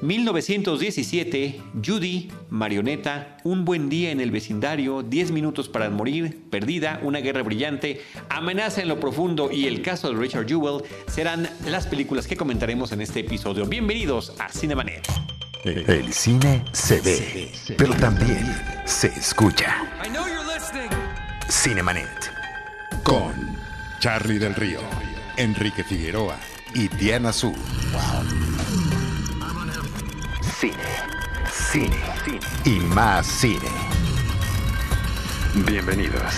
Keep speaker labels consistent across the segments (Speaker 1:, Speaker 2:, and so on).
Speaker 1: 1917, Judy, Marioneta, Un buen día en el vecindario, 10 minutos para morir, Perdida, Una guerra brillante, Amenaza en lo profundo y El caso de Richard Jewell serán las películas que comentaremos en este episodio. Bienvenidos a Cinemanet.
Speaker 2: El cine se ve, pero también se escucha. Cinemanet. Con Charlie del Río, Enrique Figueroa y Diana Su. Cine, cine, y más cine. Bienvenidos.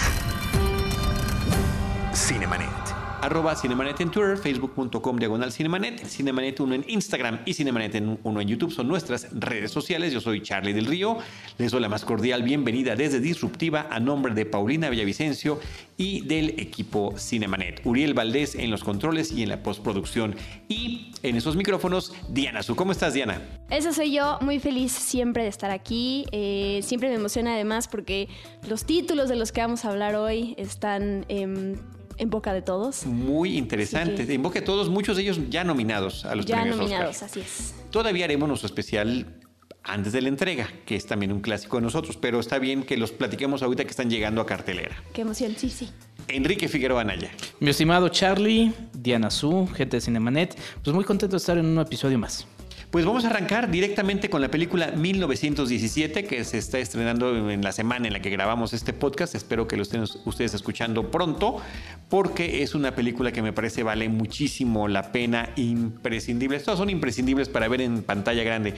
Speaker 2: Cinemanet
Speaker 1: arroba Cinemanet en Twitter, facebook.com diagonal Cinemanet, Cinemanet 1 en Instagram y Cinemanet 1 en YouTube son nuestras redes sociales. Yo soy Charlie del Río, les doy la más cordial bienvenida desde Disruptiva a nombre de Paulina Villavicencio y del equipo Cinemanet. Uriel Valdés en los controles y en la postproducción. Y en esos micrófonos, Diana Su. ¿Cómo estás, Diana?
Speaker 3: Esa soy yo, muy feliz siempre de estar aquí. Eh, siempre me emociona además porque los títulos de los que vamos a hablar hoy están... Eh, en boca de todos.
Speaker 1: Muy interesante. En boca de todos, muchos de ellos ya nominados a los
Speaker 3: ya
Speaker 1: premios
Speaker 3: nominados, así es.
Speaker 1: Todavía haremos nuestro especial antes de la entrega, que es también un clásico de nosotros, pero está bien que los platiquemos ahorita que están llegando a cartelera.
Speaker 3: Qué emoción, sí, sí.
Speaker 1: Enrique Figueroa Anaya.
Speaker 4: Mi estimado Charlie, Diana Su, gente de Cinemanet, pues muy contento de estar en un episodio más.
Speaker 1: Pues vamos a arrancar directamente con la película 1917 que se está estrenando en la semana en la que grabamos este podcast. Espero que lo estén ustedes escuchando pronto porque es una película que me parece vale muchísimo la pena, imprescindibles. Todas son imprescindibles para ver en pantalla grande,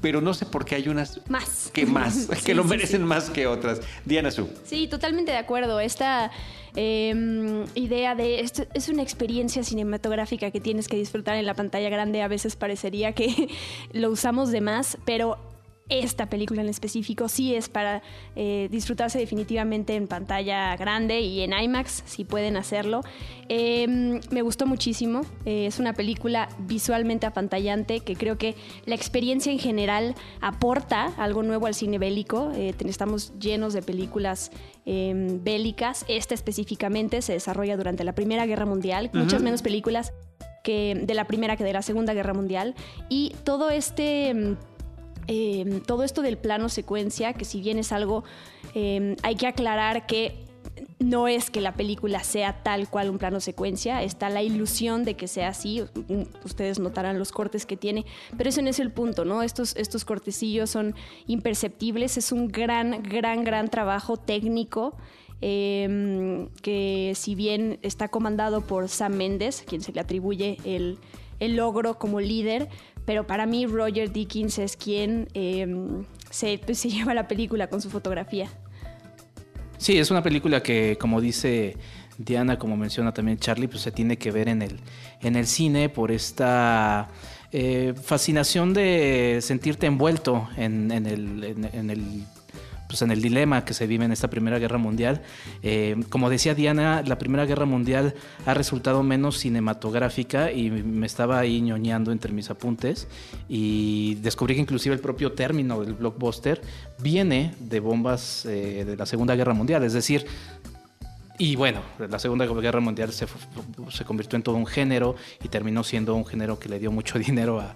Speaker 1: pero no sé por qué hay unas
Speaker 3: más
Speaker 1: que más, que lo merecen más que otras. Diana Su.
Speaker 3: Sí, totalmente de acuerdo. Esta Em, idea de esto es una experiencia cinematográfica que tienes que disfrutar en la pantalla grande. A veces parecería que lo usamos de más, pero esta película en específico sí es para eh, disfrutarse definitivamente en pantalla grande y en IMAX, si pueden hacerlo. Em, me gustó muchísimo. Eh, es una película visualmente apantallante que creo que la experiencia en general aporta algo nuevo al cine bélico. Eh, estamos llenos de películas em, bélicas. Esta específicamente se desarrolla durante la Primera Guerra Mundial. Muchas menos películas que de la Primera que de la Segunda Guerra Mundial. Y todo este em, todo esto del plano secuencia, que si bien es algo, em, hay que aclarar que no es que la película sea tal cual un plano secuencia, está la ilusión de que sea así, ustedes notarán los cortes que tiene, pero eso no es el punto, ¿no? Estos, estos cortecillos son imperceptibles, es un gran, gran, gran trabajo técnico. Em, que si bien está comandado por Sam Mendes, quien se le atribuye el, el logro como líder, pero para mí Roger Dickens es quien em, se, pues, se lleva la película con su fotografía.
Speaker 4: Sí, es una película que, como dice Diana, como menciona también Charlie, pues se tiene que ver en el, en el cine por esta eh, fascinación de sentirte envuelto en, en, el pues en el dilema que se vive en esta Primera Guerra Mundial. Eh, como decía Diana, la Primera Guerra Mundial ha resultado menos cinematográfica y me estaba ahí ñoñando entre mis apuntes y descubrí que inclusive el propio término del blockbuster viene de bombas eh, de la Segunda Guerra Mundial, es decir, y bueno, la Segunda Guerra Mundial se, se, convirtió en todo un género y terminó siendo un género que le dio mucho dinero a,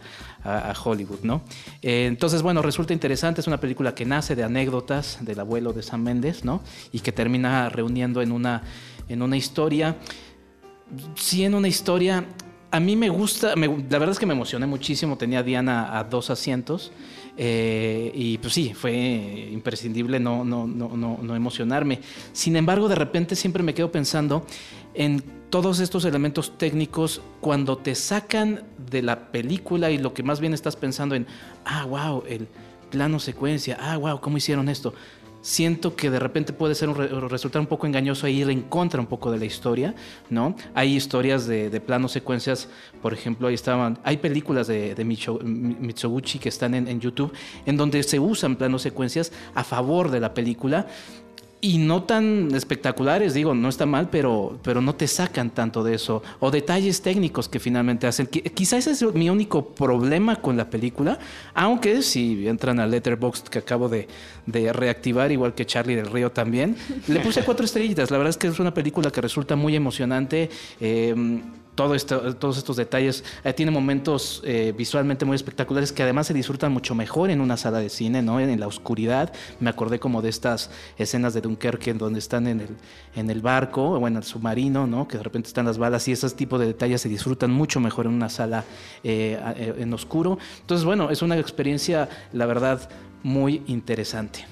Speaker 4: Hollywood, ¿no? Eh, entonces, bueno, resulta interesante, es una película que nace de anécdotas del abuelo de Sam Méndez, ¿no? Y que termina reuniendo en una, en una historia, sí, en una historia, a mí me gusta, la verdad es que me emocioné muchísimo, tenía Diana a dos asientos. Eh, y pues sí, fue imprescindible no, no, no, no, emocionarme. Sin embargo, de repente siempre me quedo pensando en todos estos elementos técnicos cuando te sacan de la película y lo que más bien estás pensando en, ah, wow, el plano secuencia, ah, wow, ¿cómo hicieron esto? Siento que de repente puede ser un resultar un poco engañoso e ir en contra un poco de la historia, ¿no? Hay historias de, planos secuencias, por ejemplo, ahí estaban, hay películas de, de que están en, en, YouTube en donde se usan planos secuencias a favor de la película y no tan espectaculares, digo, no está mal, pero, pero no te sacan tanto de eso. O detalles técnicos que finalmente hacen. Quizás ese es mi único problema con la película, aunque si entran al Letterboxd que acabo de, reactivar, igual que Charlie del Río también, le puse cuatro estrellitas. La verdad es que es una película que resulta muy emocionante. Eh, todo esto, todos estos detalles. Eh, tiene momentos eh, visualmente muy espectaculares que además se disfrutan mucho mejor en una sala de cine, ¿no? En, la oscuridad. Me acordé como de estas escenas de Dunkerque en donde están en el, en el barco o en el submarino, ¿no? Que de repente están las balas y esos tipos de detalles se disfrutan mucho mejor en una sala eh, en oscuro. Entonces, bueno, es una experiencia, la verdad, muy interesante.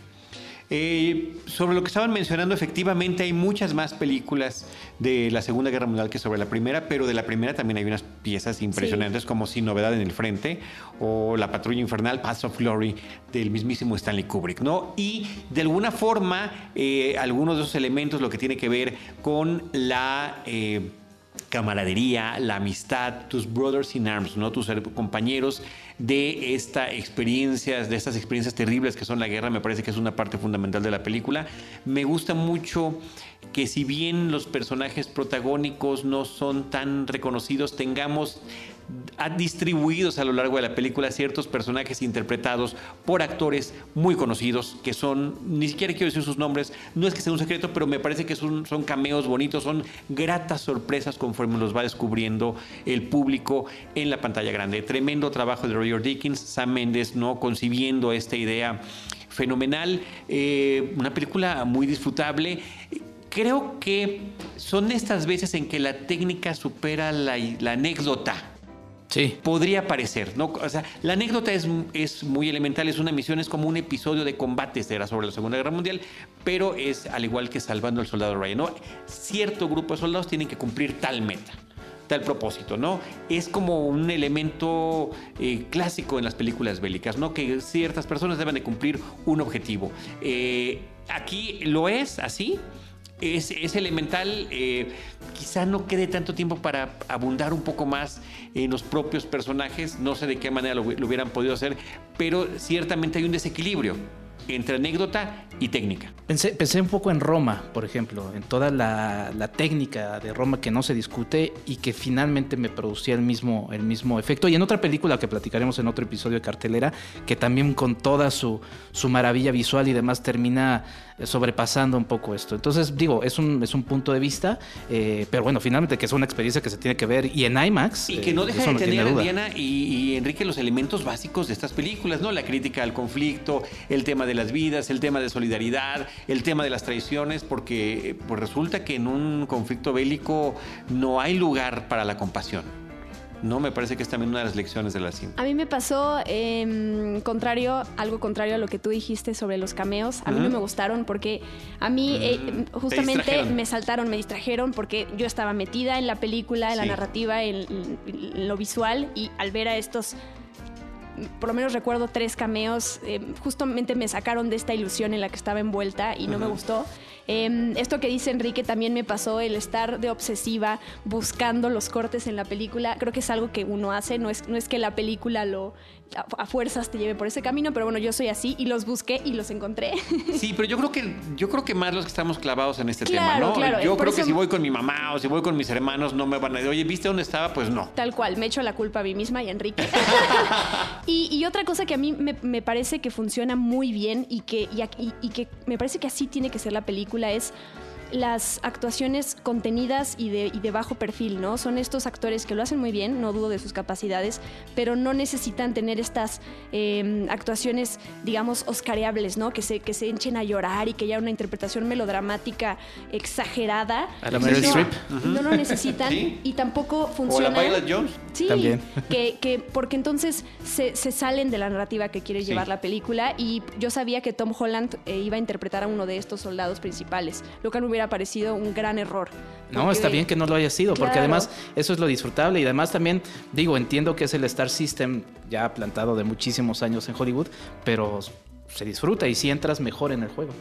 Speaker 1: Eh, sobre lo que estaban mencionando, efectivamente hay muchas más películas de la Segunda Guerra Mundial que sobre la Primera, pero de la Primera también hay unas piezas impresionantes como Sin Novedad en el Frente o La Patrulla Infernal, Paths of Glory del mismísimo Stanley Kubrick, ¿no? Y de alguna forma, eh, algunos de esos elementos, lo que tiene que ver con la... Eh, camaradería, la amistad, tus brothers in arms, ¿no? tus compañeros de esta experiencias, de estas experiencias terribles que son la guerra, me parece que es una parte fundamental de la película. Me gusta mucho que si bien los personajes protagónicos no son tan reconocidos, tengamos distribuidos a lo largo de la película ciertos personajes interpretados por actores muy conocidos que son, ni siquiera quiero decir sus nombres, no es que sea un secreto, pero me parece que son, son cameos bonitos, son gratas sorpresas conforme los va descubriendo el público en la pantalla grande. Tremendo trabajo de Roger Dickens, Sam Mendes, ¿no? concibiendo esta idea fenomenal, eh, una película muy disfrutable creo que son estas veces en que la técnica supera la anécdota.
Speaker 4: Sí.
Speaker 1: Podría parecer, ¿no? O sea, la anécdota es, es, muy elemental, es una misión, es como un episodio de combates, era sobre la Segunda Guerra Mundial, pero es al igual que salvando al soldado Ryan, ¿no? Cierto grupo de soldados tienen que cumplir tal meta tal propósito, ¿no? Es como un elemento eh, clásico en las películas bélicas, ¿no? Que ciertas personas deben de cumplir un objetivo. Eh, aquí lo es así, es, elemental. Eh, quizá no quede tanto tiempo para abundar un poco más en los propios personajes. No sé de qué manera lo, hubieran podido hacer, pero ciertamente hay un desequilibrio entre anécdota y técnica.
Speaker 4: Pensé, pensé un poco en Roma, por ejemplo, en toda la, técnica de Roma que no se discute y que finalmente me producía el mismo, el mismo efecto. Y en otra película que platicaremos en otro episodio de cartelera, que también con toda su, su maravilla visual y demás termina sobrepasando un poco esto. Entonces, digo, es un, es un punto de vista, eh, pero bueno, finalmente que es una experiencia que se tiene que ver y en IMAX.
Speaker 1: Y que no eh, deja de tener, Diana y, Enrique, los elementos básicos de estas películas, ¿no? La crítica al conflicto, el tema de las vidas, el tema de solidaridad, el tema de las traiciones, porque pues resulta que en un conflicto bélico no hay lugar para la compasión. ¿No? Me parece que es también una de las lecciones de la cine.
Speaker 3: A mí me pasó em, contrario, algo contrario a lo que tú dijiste sobre los cameos. A mí no me gustaron porque a mí eh, mm, justamente me saltaron, me distrajeron porque yo estaba metida en la película, en la narrativa, en, lo visual y al ver a estos por lo menos recuerdo tres cameos, em, justamente me sacaron de esta ilusión en la que estaba envuelta y no me gustó. Em, esto que dice Enrique también me pasó, el estar de obsesiva buscando los cortes en la película. Creo que es algo que uno hace, no es, no es que la película lo, a, fuerzas te lleve por ese camino, pero bueno, yo soy así y los busqué y los encontré.
Speaker 1: Sí, pero yo creo que yo creo que más los que estamos clavados en este tema, ¿no? yo creo que si voy con mi mamá o si voy con mis hermanos no me van a decir, oye, ¿viste dónde estaba? Pues no.
Speaker 3: Tal cual, me echo la culpa a mí misma y a Enrique. y, otra cosa que a mí me, parece que funciona muy bien y que, y que me parece que así tiene que ser la película es las actuaciones contenidas y de, y de, bajo perfil, ¿no? Son estos actores que lo hacen muy bien, no dudo de sus capacidades, pero no necesitan tener estas em, actuaciones, digamos, oscareables, ¿no? Que se, que se enchen a llorar y que haya una interpretación melodramática exagerada.
Speaker 4: A la Meryl Streep.
Speaker 3: No lo necesitan y tampoco funciona.
Speaker 1: O la Violet Jones.
Speaker 3: Sí, También. Que, que, porque entonces se, se, salen de la narrativa que quiere llevar la película y yo sabía que Tom Holland eh, iba a interpretar a uno de estos soldados principales, lo que no hubiera ha parecido un gran error.
Speaker 4: No, está bien que no lo haya sido, porque además eso es lo disfrutable y además también, digo, entiendo que es el Star System ya plantado de muchísimos años en Hollywood, pero se disfruta y si entras mejor en el juego.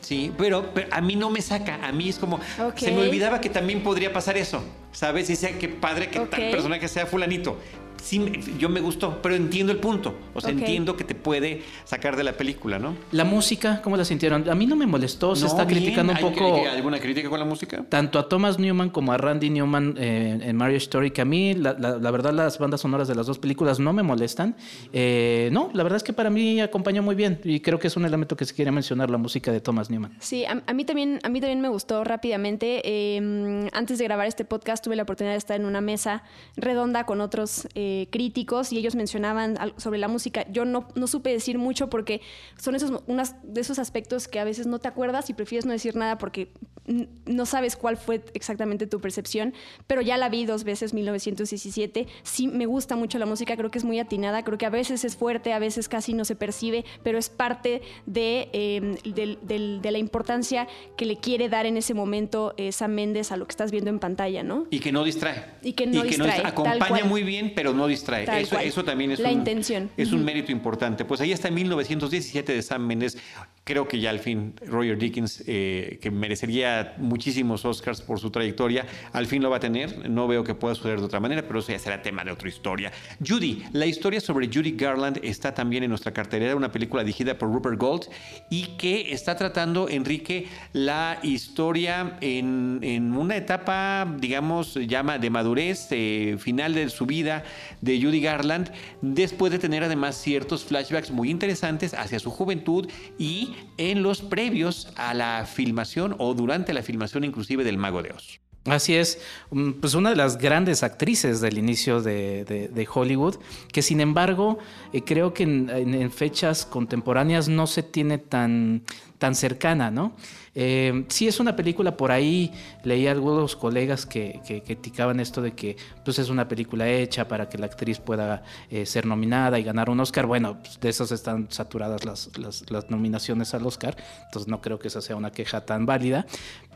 Speaker 1: Sí, pero, a mí no me saca. A mí es como. Se me olvidaba que también podría pasar eso. ¿Sabes? Y sea que padre que tal personaje sea fulanito sí, yo me gustó, pero entiendo el punto. O sea, entiendo que te puede sacar de la película, ¿no?
Speaker 4: La música, ¿cómo la sintieron? A mí no me molestó, se
Speaker 1: No,
Speaker 4: está
Speaker 1: bien.
Speaker 4: criticando un
Speaker 1: ¿Hay
Speaker 4: poco
Speaker 1: cri- ¿Alguna crítica con la música?
Speaker 4: tanto a Thomas Newman como a Randy Newman eh, en Marriage Story, que a mí, la, la- la verdad, las bandas sonoras de las dos películas no me molestan. Eh, no, la verdad es que para mí acompañó muy bien y creo que es un elemento que se quiere mencionar, la música de Thomas Newman.
Speaker 3: Sí, a, a mí también, a mí también me gustó rápidamente. Eh, antes de grabar este podcast tuve la oportunidad de estar en una mesa redonda con otros eh, críticos y ellos mencionaban sobre la música. Yo no, no supe decir mucho porque son esos unas de esos aspectos que a veces no te acuerdas y prefieres no decir nada porque no sabes cuál fue exactamente tu percepción. Pero ya la vi dos veces, 1917. Sí, me gusta mucho la música, creo que es muy atinada, creo que a veces es fuerte, a veces casi no se percibe, pero es parte de, eh, del- del- de la importancia que le quiere dar en ese momento eh, Sam Méndez a lo que estás viendo en pantalla, ¿no?
Speaker 1: Y que no distrae.
Speaker 3: Y que no distrae, tal
Speaker 1: Acompaña
Speaker 3: cual.
Speaker 1: muy bien, pero no distrae. Eso, eso también es
Speaker 3: La
Speaker 1: un,
Speaker 3: intención.
Speaker 1: Es un mérito importante. Pues ahí está 1917 de Sam Mendes. Creo que ya al fin Roger Dickens, eh, que merecería muchísimos Oscars por su trayectoria, al fin lo va a tener. No veo que pueda suceder de otra manera, pero eso ya será tema de otra historia. Judy, la historia sobre Judy Garland está también en nuestra cartelera, una película dirigida por Rupert Gold y que está tratando, Enrique, la historia en, en una etapa, digamos, llama de madurez, eh, final de su vida de Judy Garland, después de tener además ciertos flashbacks muy interesantes hacia su juventud y en los previos a la filmación o durante la filmación inclusive del Mago de Oz.
Speaker 4: Así es, mm, pues una de las grandes actrices del inicio de, de- Hollywood, que sin embargo eh, creo que en, en- en fechas contemporáneas no se tiene tan, tan cercana, ¿no? Eh, sí es una película, por ahí leí a algunos colegas que, que criticaban esto de que pues es una película hecha para que la actriz pueda eh, ser nominada y ganar un Oscar. Bueno, pues, de esas están saturadas las, nominaciones al Oscar, entonces no creo que esa sea una queja tan válida.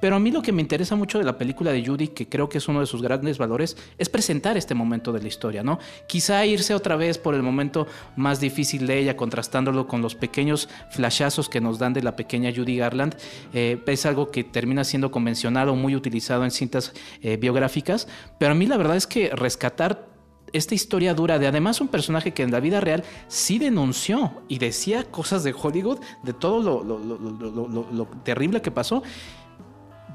Speaker 4: Pero a mí lo que me interesa mucho de la película de Judy, que creo que es uno de sus grandes valores, es presentar este momento de la historia, ¿no? Quizá irse otra vez por el momento más difícil de ella, contrastándolo con los pequeños flashazos que nos dan de la pequeña Judy Garland, eh, es algo que termina siendo convencional o muy utilizado en cintas eh, biográficas, pero a mí la verdad es que rescatar esta historia dura de además un personaje que en la vida real sí denunció y decía cosas de Hollywood, de todo lo, terrible que pasó.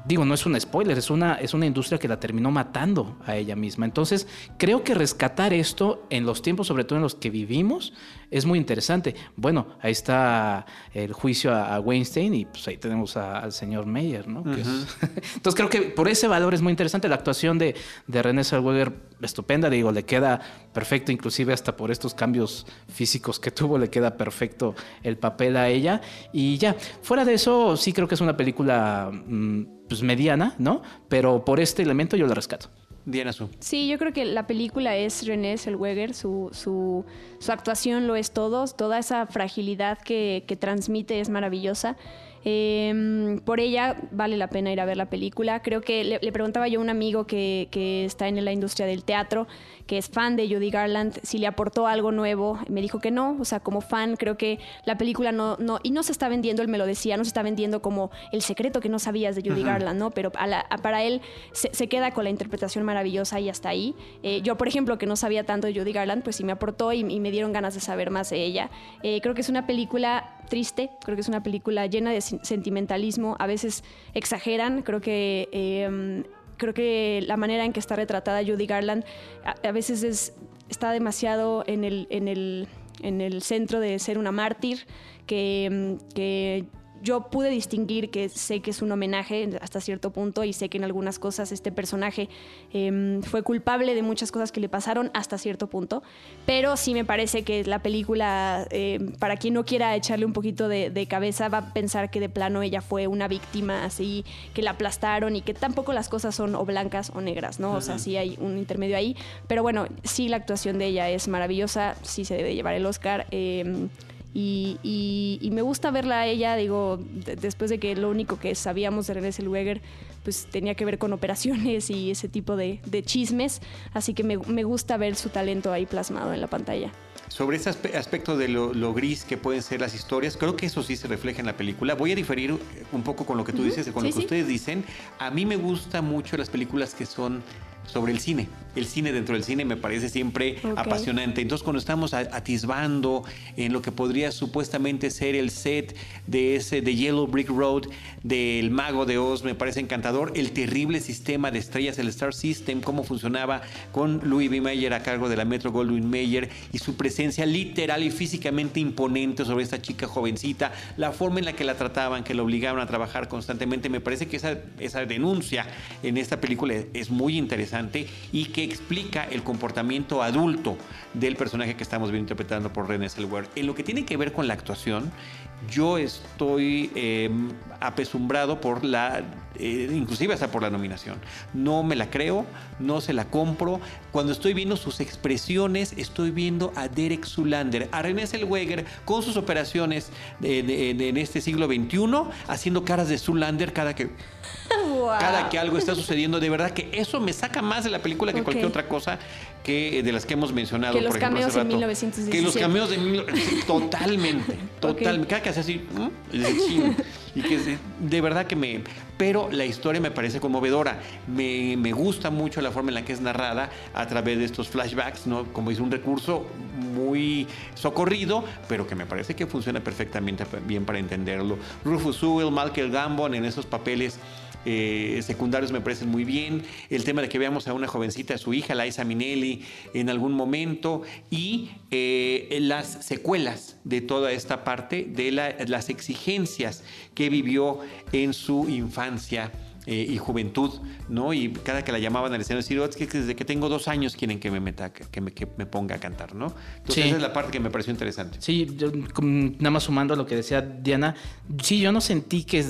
Speaker 4: Digo, no es un spoiler, es una, es una industria que la terminó matando a ella misma. Entonces, creo que rescatar esto en los tiempos, sobre todo en los que vivimos, es muy interesante. Bueno, ahí está el juicio a, a Weinstein y pues ahí tenemos a- al señor Meyer, ¿no? Que es- Entonces, creo que por ese valor es muy interesante. La actuación de, de René Zellweger, estupenda, digo, le queda perfecto, inclusive hasta por estos cambios físicos que tuvo, le queda perfecto el papel a ella. Y ya, fuera de eso, sí creo que es una película mm, pues mediana, ¿no? Pero por este elemento yo la rescato.
Speaker 1: Diana Su.
Speaker 3: Sí, yo creo que la película es René Zellweger, su, su, su actuación lo es todo, toda esa fragilidad que, que transmite es maravillosa. Eh, por ella vale la pena ir a ver la película. Creo que le, le preguntaba yo a un amigo que, que está en la industria del teatro, que es fan de Judy Garland, si le aportó algo nuevo. Me dijo que no, o sea, como fan creo que la película no, no y no se está vendiendo, él me lo decía, no se está vendiendo como el secreto que no sabías de Judy Garland, ¿no? Pero a la- a- para él se, se queda con la interpretación maravillosa y hasta ahí. Eh, yo, por ejemplo, que no sabía tanto de Judy Garland, pues sí me aportó y, y me dieron ganas de saber más de ella. Eh, creo que es una película triste, creo que es una película llena de sen- sentimentalismo, a veces exageran, creo que... eh, creo que la manera en que está retratada Judy Garland a, a veces es, está demasiado en el, en, el, en el centro de ser una mártir, que, mm, que yo pude distinguir que sé que es un homenaje hasta cierto punto y sé que en algunas cosas este personaje eh, fue culpable de muchas cosas que le pasaron hasta cierto punto, pero sí me parece que la película, eh, para quien no quiera echarle un poquito de, de cabeza, va a pensar que de plano ella fue una víctima así, que la aplastaron y que tampoco las cosas son o blancas o negras, ¿no? O sea, sí hay un intermedio ahí, pero bueno, sí la actuación de ella es maravillosa, sí se debe llevar el Oscar. eh, y, y- y me gusta verla a ella, digo, de- después de que lo único que sabíamos de René Zellweger pues tenía que ver con operaciones y ese tipo de, de chismes, así que me, me gusta ver su talento ahí plasmado en la pantalla.
Speaker 1: Sobre ese aspe- aspecto de lo, lo gris que pueden ser las historias, creo que eso sí se refleja en la película. Voy a diferir un poco con lo que tú dices, con
Speaker 3: Sí,
Speaker 1: lo que
Speaker 3: sí.
Speaker 1: ustedes dicen. A mí me gustan mucho las películas que son sobre el cine. El cine dentro del cine me parece siempre
Speaker 3: Ok.
Speaker 1: apasionante. Entonces, cuando estamos atisbando en lo que podría supuestamente ser el set de ese de Yellow Brick Road del Mago de Oz, me parece encantador. El terrible sistema de estrellas, el Star System, cómo funcionaba con Louis B. Mayer a cargo de la Metro Goldwyn Mayer y su presencia literal y físicamente imponente sobre esta chica jovencita, la forma en la que la trataban, que la obligaban a trabajar constantemente. Me parece que esa, esa denuncia en esta película es muy interesante y que explica el comportamiento adulto del personaje que estamos viendo interpretando por René Zellweger. En lo que tiene que ver con la actuación, yo estoy eh, apesumbrado por la, eh, inclusive hasta por la nominación. No me la creo, no se la compro. Cuando estoy viendo sus expresiones, estoy viendo a Derek Zulander, a René Zellweger con sus operaciones en este siglo XXI, haciendo caras de Zulander cada que
Speaker 3: Wow.
Speaker 1: cada que algo está sucediendo. De verdad que eso me saca más de la película que cualquier otra cosa que de las que hemos mencionado.
Speaker 3: Que los
Speaker 1: por ejemplo,
Speaker 3: cameos en
Speaker 1: rato.
Speaker 3: 1917.
Speaker 1: Que los cameos de mil- totalmente, totalmente. Cada que hace así, y que de, verdad que me. Pero la historia me parece conmovedora. Me, me gusta mucho la forma en la que es narrada a través de estos flashbacks, ¿no? Como es un recurso muy socorrido, pero que me parece que funciona perfectamente bien para entenderlo. Rufus Sewell, Michael Gambon en esos papeles eh, secundarios me parecen muy bien. El tema de que veamos a una jovencita, a su hija, Liza Minnelli, en algún momento. Y eh, las secuelas de toda esta parte de la- las exigencias que vivió en su infancia. eh, y juventud, ¿no? Y cada que la llamaban al escenario, decir, "Oh, es que desde que tengo dos años quieren que me meta, que me, que me ponga a cantar, ¿no? Entonces
Speaker 4: Sí.
Speaker 1: esa es la parte que me pareció interesante.
Speaker 4: Sí, yo, nada más sumando a lo que decía Diana, sí, yo no sentí que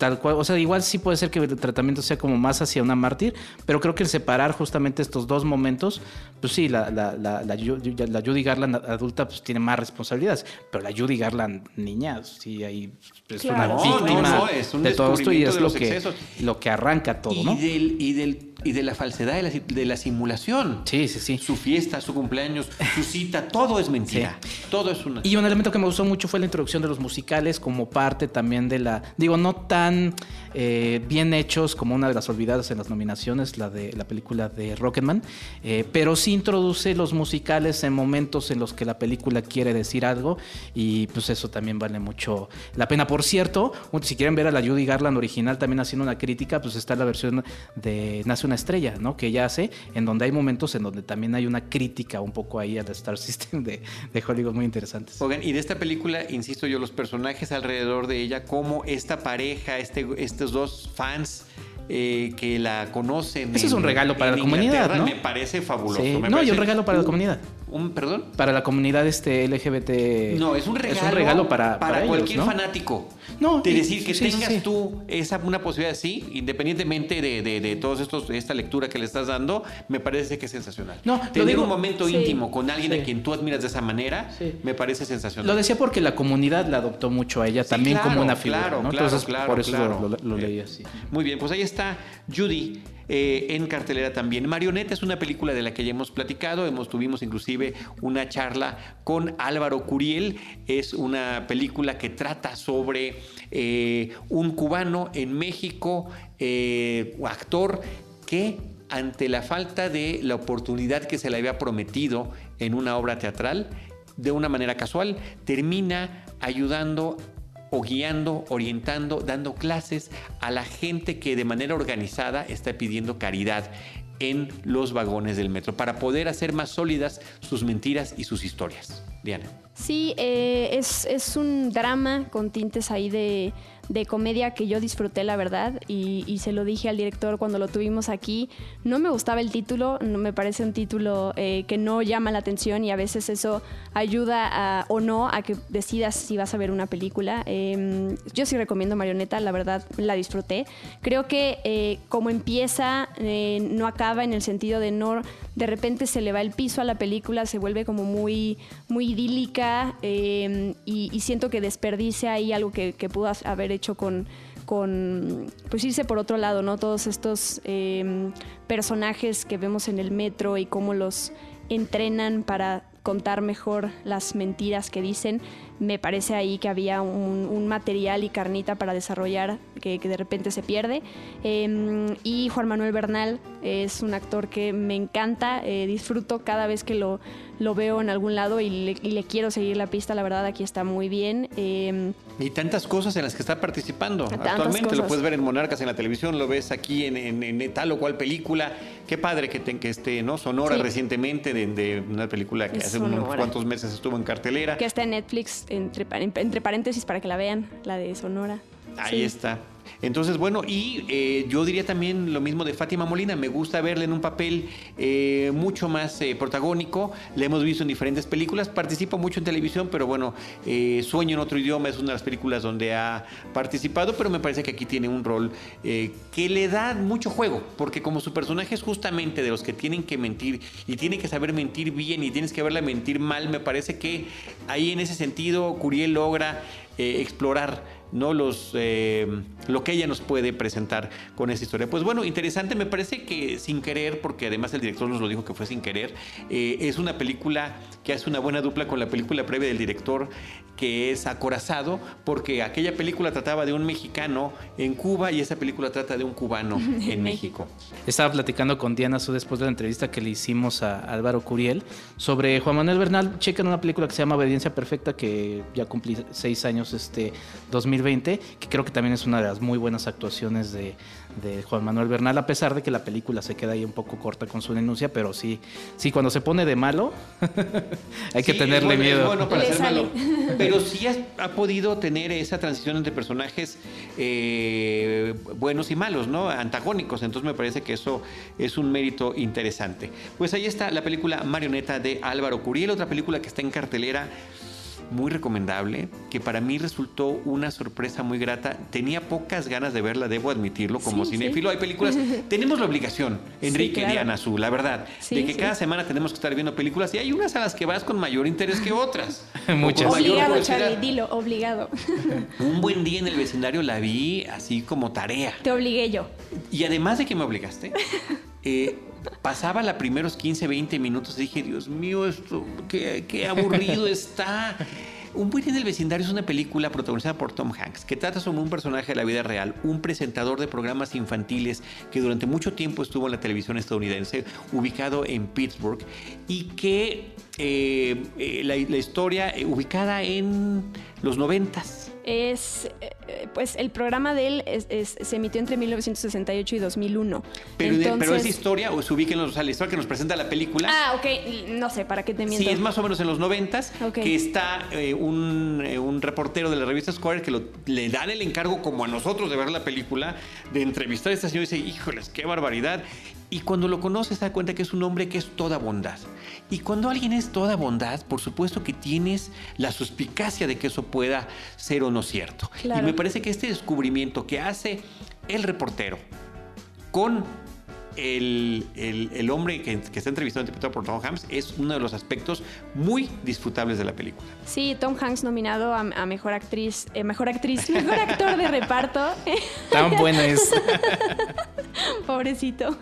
Speaker 4: tal cual, o sea, igual sí puede ser que el tratamiento sea como más hacia una mártir, pero creo que el separar justamente estos dos momentos, pues sí, la, la, la, la, Ju- la Judy Garland adulta pues tiene más responsabilidades, pero la Judy Garland niña, sí, ahí es
Speaker 3: Claro.
Speaker 4: una
Speaker 3: No,
Speaker 4: víctima
Speaker 1: no, no, es un
Speaker 4: de todo esto y es
Speaker 1: de
Speaker 4: lo que,
Speaker 1: excesos.
Speaker 4: lo que arranca todo,
Speaker 1: y,
Speaker 4: ¿no?
Speaker 1: del, y, del, y de la falsedad de la, de la simulación.
Speaker 4: Sí, sí, sí.
Speaker 1: Su fiesta, su cumpleaños, su cita, todo es mentira. Todo es una.
Speaker 4: Y un elemento que me gustó mucho fue la introducción de los musicales como parte también de la, digo, no tan eh, bien hechos como una de las olvidadas en las nominaciones, la de la película de Rocketman, eh, pero sí introduce los musicales en momentos en los que la película quiere decir algo y pues eso también vale mucho la pena. Por cierto, si quieren ver a la Judy Garland original también haciendo una crítica, pues está la versión de Nace una estrella, ¿no? Que ella hace, en donde hay momentos en donde también hay una crítica un poco ahí al Star System de, Hollywood muy interesantes.
Speaker 1: Oigan, y de esta película, insisto yo, los personajes alrededor de ella, como esta pareja, este, estos dos fans eh, que la conocen.
Speaker 4: Ese es un regalo para
Speaker 1: en
Speaker 4: la comunidad, ¿no?
Speaker 1: Me parece fabuloso.
Speaker 4: Sí.
Speaker 1: me
Speaker 4: No, y
Speaker 1: parece
Speaker 4: un regalo para la comunidad.
Speaker 1: ¿Un perdón?
Speaker 4: Para la comunidad este LGBT.
Speaker 1: No, es un regalo.
Speaker 4: Es un regalo para, para, ellos,
Speaker 1: cualquier
Speaker 4: ¿no?
Speaker 1: fanático.
Speaker 4: No,
Speaker 1: de
Speaker 4: y-
Speaker 1: decir que
Speaker 4: sí,
Speaker 1: tengas
Speaker 4: sí.
Speaker 1: tú esa, una posibilidad así, independientemente de, de, de todos estos, esta lectura que le estás dando, me parece que es sensacional.
Speaker 4: No, lo
Speaker 1: Tener
Speaker 4: digo-
Speaker 1: un momento
Speaker 3: Sí.
Speaker 1: íntimo con alguien
Speaker 4: Sí.
Speaker 1: a quien tú admiras de esa manera,
Speaker 4: Sí.
Speaker 1: me parece sensacional.
Speaker 4: Lo decía porque la comunidad la adoptó mucho a ella
Speaker 1: Sí,
Speaker 4: también
Speaker 1: claro,
Speaker 4: como una figura.
Speaker 1: claro,
Speaker 4: ¿no?
Speaker 1: claro,
Speaker 4: Entonces,
Speaker 1: claro,
Speaker 4: por eso
Speaker 1: claro.
Speaker 4: lo, lo- lo
Speaker 1: Eh,
Speaker 4: leí así.
Speaker 1: Muy bien, pues ahí está Judy eh, en cartelera también. Marioneta es una película de la que ya hemos platicado, hemos tuvimos inclusive una charla con Álvaro Curiel. Es una película que trata sobre eh, un cubano en México, eh, actor que ante la falta de la oportunidad que se le había prometido en una obra teatral, de una manera casual, termina ayudando o guiando, orientando, dando clases a la gente que de manera organizada está pidiendo caridad en los vagones del metro para poder hacer más sólidas sus mentiras y sus historias. Diana.
Speaker 3: Sí, eh, es, es un drama con tintes ahí de, de comedia que yo disfruté, la verdad, y, se lo dije al director cuando lo tuvimos aquí. No me gustaba el título, no me parece un título eh, que no llama la atención y a veces eso ayuda o no a que decidas si vas a ver una película. Eh, yo sí recomiendo Marioneta, la verdad la disfruté. Creo que eh, como empieza, eh, no acaba en el sentido de no, de repente se le va el piso a la película, se vuelve como muy, muy idílica y, y siento que desperdicia ahí algo que, que pudo haber hecho con, con, pues irse por otro lado, ¿no? Todos estos eh, personajes que vemos en el metro y cómo los entrenan para contar mejor las mentiras que dicen. Me parece ahí que había un, un material y carnita para desarrollar que, que de repente se pierde. Eh, y Juan Manuel Bernal es un actor que me encanta, eh, disfruto cada vez que lo, lo veo en algún lado y le, y le quiero seguir la pista, la verdad aquí está muy bien. Eh,
Speaker 1: Y tantas cosas en las que está participando actualmente. Lo
Speaker 3: cosas.
Speaker 1: puedes ver en Monarcas en la televisión, lo ves aquí en, en- en tal o cual película. Qué padre que, te- que esté, ¿no? Sonora
Speaker 3: Sí.
Speaker 1: recientemente, de, de una película que
Speaker 3: Es
Speaker 1: hace unos
Speaker 3: Sonora.
Speaker 1: cuantos meses estuvo en cartelera.
Speaker 3: que está en Netflix, entre, entre paréntesis, para que la vean, la de Sonora.
Speaker 1: Ahí
Speaker 3: Sí.
Speaker 1: está. Entonces, bueno, y eh, yo diría también lo mismo de Fátima Molina. Me gusta verla en un papel eh, mucho más eh, protagónico. La hemos visto en diferentes películas. Participa mucho en televisión, pero bueno, Sueño en otro idioma es una de las películas donde ha participado, pero me parece que aquí tiene un rol que le da mucho juego, porque como su personaje es justamente de los que tienen que mentir y tiene que saber mentir bien y tienes que verla mentir mal, me parece que ahí en ese sentido Curiel logra explorar no los eh, lo que ella nos puede presentar con esta historia. Pues bueno, interesante, me parece que sin querer, porque además el director nos lo dijo que fue sin querer, eh, es una película que hace una buena dupla con la película previa del director que es Acorazado, porque aquella película trataba de un mexicano en Cuba y esa película trata de un cubano en México.
Speaker 4: Estaba platicando con Diana Su después de la entrevista que le hicimos a Álvaro Curiel sobre Juan Manuel Bernal. Chequen una película que se llama Obediencia Perfecta, que ya cumplí seis años este 2020, que creo que también es una de las muy buenas actuaciones de, de Juan Manuel Bernal, a pesar de que la película se queda ahí un poco corta con su denuncia, pero sí, sí, cuando se pone de malo, hay que
Speaker 1: Sí,
Speaker 4: tenerle
Speaker 1: bueno,
Speaker 4: miedo.
Speaker 1: es bueno para
Speaker 3: Le
Speaker 1: ser
Speaker 3: sale.
Speaker 1: malo. Pero sí has- ha, podido tener esa transición entre personajes eh, buenos y malos, ¿no? Antagónicos. Entonces me parece que eso es un mérito interesante. Pues ahí está la película Marioneta de Álvaro Curiel, otra película que está en cartelera muy recomendable, que para mí resultó una sorpresa muy grata. Tenía pocas ganas de verla, debo admitirlo, como
Speaker 3: Sí, sí.
Speaker 1: cinéfilo. Hay películas, tenemos la obligación, Enrique
Speaker 3: claro.
Speaker 1: y Diana Azul, la verdad,
Speaker 3: Sí,
Speaker 1: de que
Speaker 3: sí.
Speaker 1: cada semana tenemos que estar viendo películas y hay unas a las que vas con mayor interés que otras.
Speaker 4: Muchas.
Speaker 3: Obligado. Charlie, dilo, obligado.
Speaker 1: Un buen día en el vecindario la vi así como tarea.
Speaker 3: Te obligué yo.
Speaker 1: Y además de que me obligaste, eh, pasaba los primeros 15, 20 minutos dije, Dios mío, esto, qué, aburrido está. Un buen en el vecindario es una película protagonizada por Tom Hanks que trata sobre un personaje de la vida real, un presentador de programas infantiles que durante mucho tiempo estuvo en la televisión estadounidense, ubicado en Pittsburgh, y que eh, eh, la, la historia eh, ubicada en los noventas.
Speaker 3: Es, eh, eh, pues el programa de él es- es- se emitió entre 1968 y 2001.
Speaker 1: Pero, de- pero
Speaker 3: Entonces-
Speaker 1: esa historia, o se ubica en los, o sea, la historia que nos presenta la película.
Speaker 3: Ah, ok, no sé, ¿para qué te miento?
Speaker 1: Sí, es más o menos en los noventas
Speaker 3: Ok.
Speaker 1: que está eh, un, eh, un reportero de la revista Square que lo- le dan el encargo, como a nosotros, de ver la película, de entrevistar a este señor y dice, híjoles, qué barbaridad. Y cuando lo conoce se da cuenta que es un hombre que es toda bondad. Y cuando alguien es toda bondad, por supuesto que tienes la suspicacia de que eso pueda ser o no cierto.
Speaker 3: Claro.
Speaker 1: Y me parece que este descubrimiento que hace el reportero con el, el- el hombre que, que está entrevistado, interpretado por Tom Hanks, es uno de los aspectos muy disfrutables de la película.
Speaker 3: Sí, Tom Hanks nominado a, a mejor actriz, eh, mejor actriz, mejor actor de reparto.
Speaker 4: Tan buena es.
Speaker 3: Pobrecito.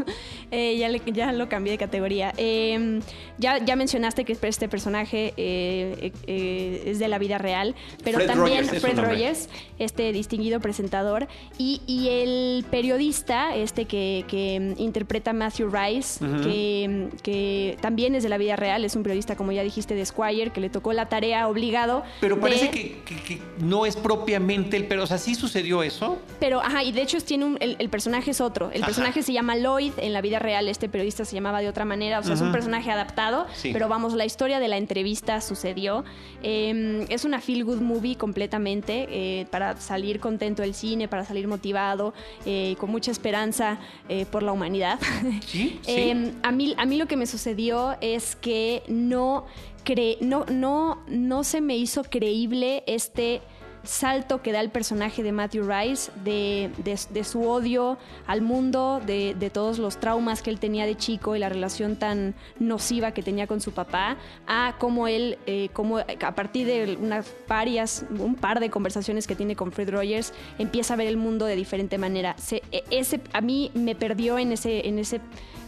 Speaker 3: Eh, ya, le- ya lo cambié de categoría. Eh, ya, ya mencionaste que este personaje eh, eh, es de la vida real, pero
Speaker 1: Fred
Speaker 3: también
Speaker 1: Rogers
Speaker 3: Fred
Speaker 1: nombre.
Speaker 3: Rogers, este distinguido presentador, y, y el periodista, este que, que interpreta Matthew Rice, que, que también es de la vida real, es un periodista, como ya dijiste, de Squire, que le tocó la tarea obligado.
Speaker 1: Pero parece
Speaker 3: de-
Speaker 1: que, que- que no es propiamente el... Pero, o sea, sí sucedió eso.
Speaker 3: Pero, ajá, y de hecho tiene un- el, el personaje es otro. El
Speaker 1: Ajá.
Speaker 3: personaje se llama Lloyd, en la vida real este periodista se llamaba de otra manera, o sea, es un personaje adaptado,
Speaker 1: Sí.
Speaker 3: pero vamos, la historia de la entrevista sucedió. Eh, es una feel good movie completamente, eh, para salir contento del cine, para salir motivado, eh, con mucha esperanza eh, por la humanidad.
Speaker 1: Sí, sí.
Speaker 3: Eh, a, mí, a mí lo que me sucedió es que no, cre- no, no, no se me hizo creíble este salto que da el personaje de Matthew Rice de, de- su odio al mundo, de, de todos los traumas que él tenía de chico y la relación tan nociva que tenía con su papá, a cómo él, eh, cómo a partir de unas varias, un par de conversaciones que tiene con Fred Rogers, empieza a ver el mundo de diferente manera. E- ese, a mí me perdió en, ese, en, ese,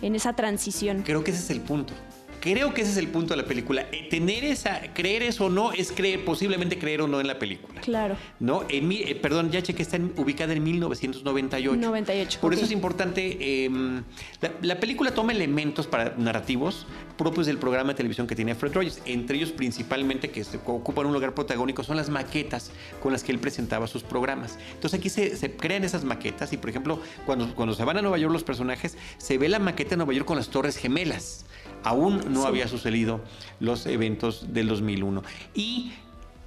Speaker 3: en esa transición.
Speaker 1: Creo que ese es el punto. Creo que ese es el punto de la película. Eh, tener esa, creer eso o no, es creer, posiblemente creer o no en la película.
Speaker 3: Claro.
Speaker 1: ¿No? En mi, eh, perdón, ya cheque, está en- ubicada en 1998.
Speaker 3: 98,
Speaker 1: Por eso es importante. eh, la, la película toma elementos para narrativos propios del programa de televisión que tiene Fred Rogers. Entre ellos, principalmente, que ocupan un lugar protagónico, son las maquetas con las que él presentaba sus programas. Entonces aquí se, se crean esas maquetas y, por ejemplo, cuando, cuando se van a Nueva York los personajes, se ve la maqueta de Nueva York con las Torres Gemelas. Aún no
Speaker 3: Sí.
Speaker 1: había sucedido los eventos del 2001. Y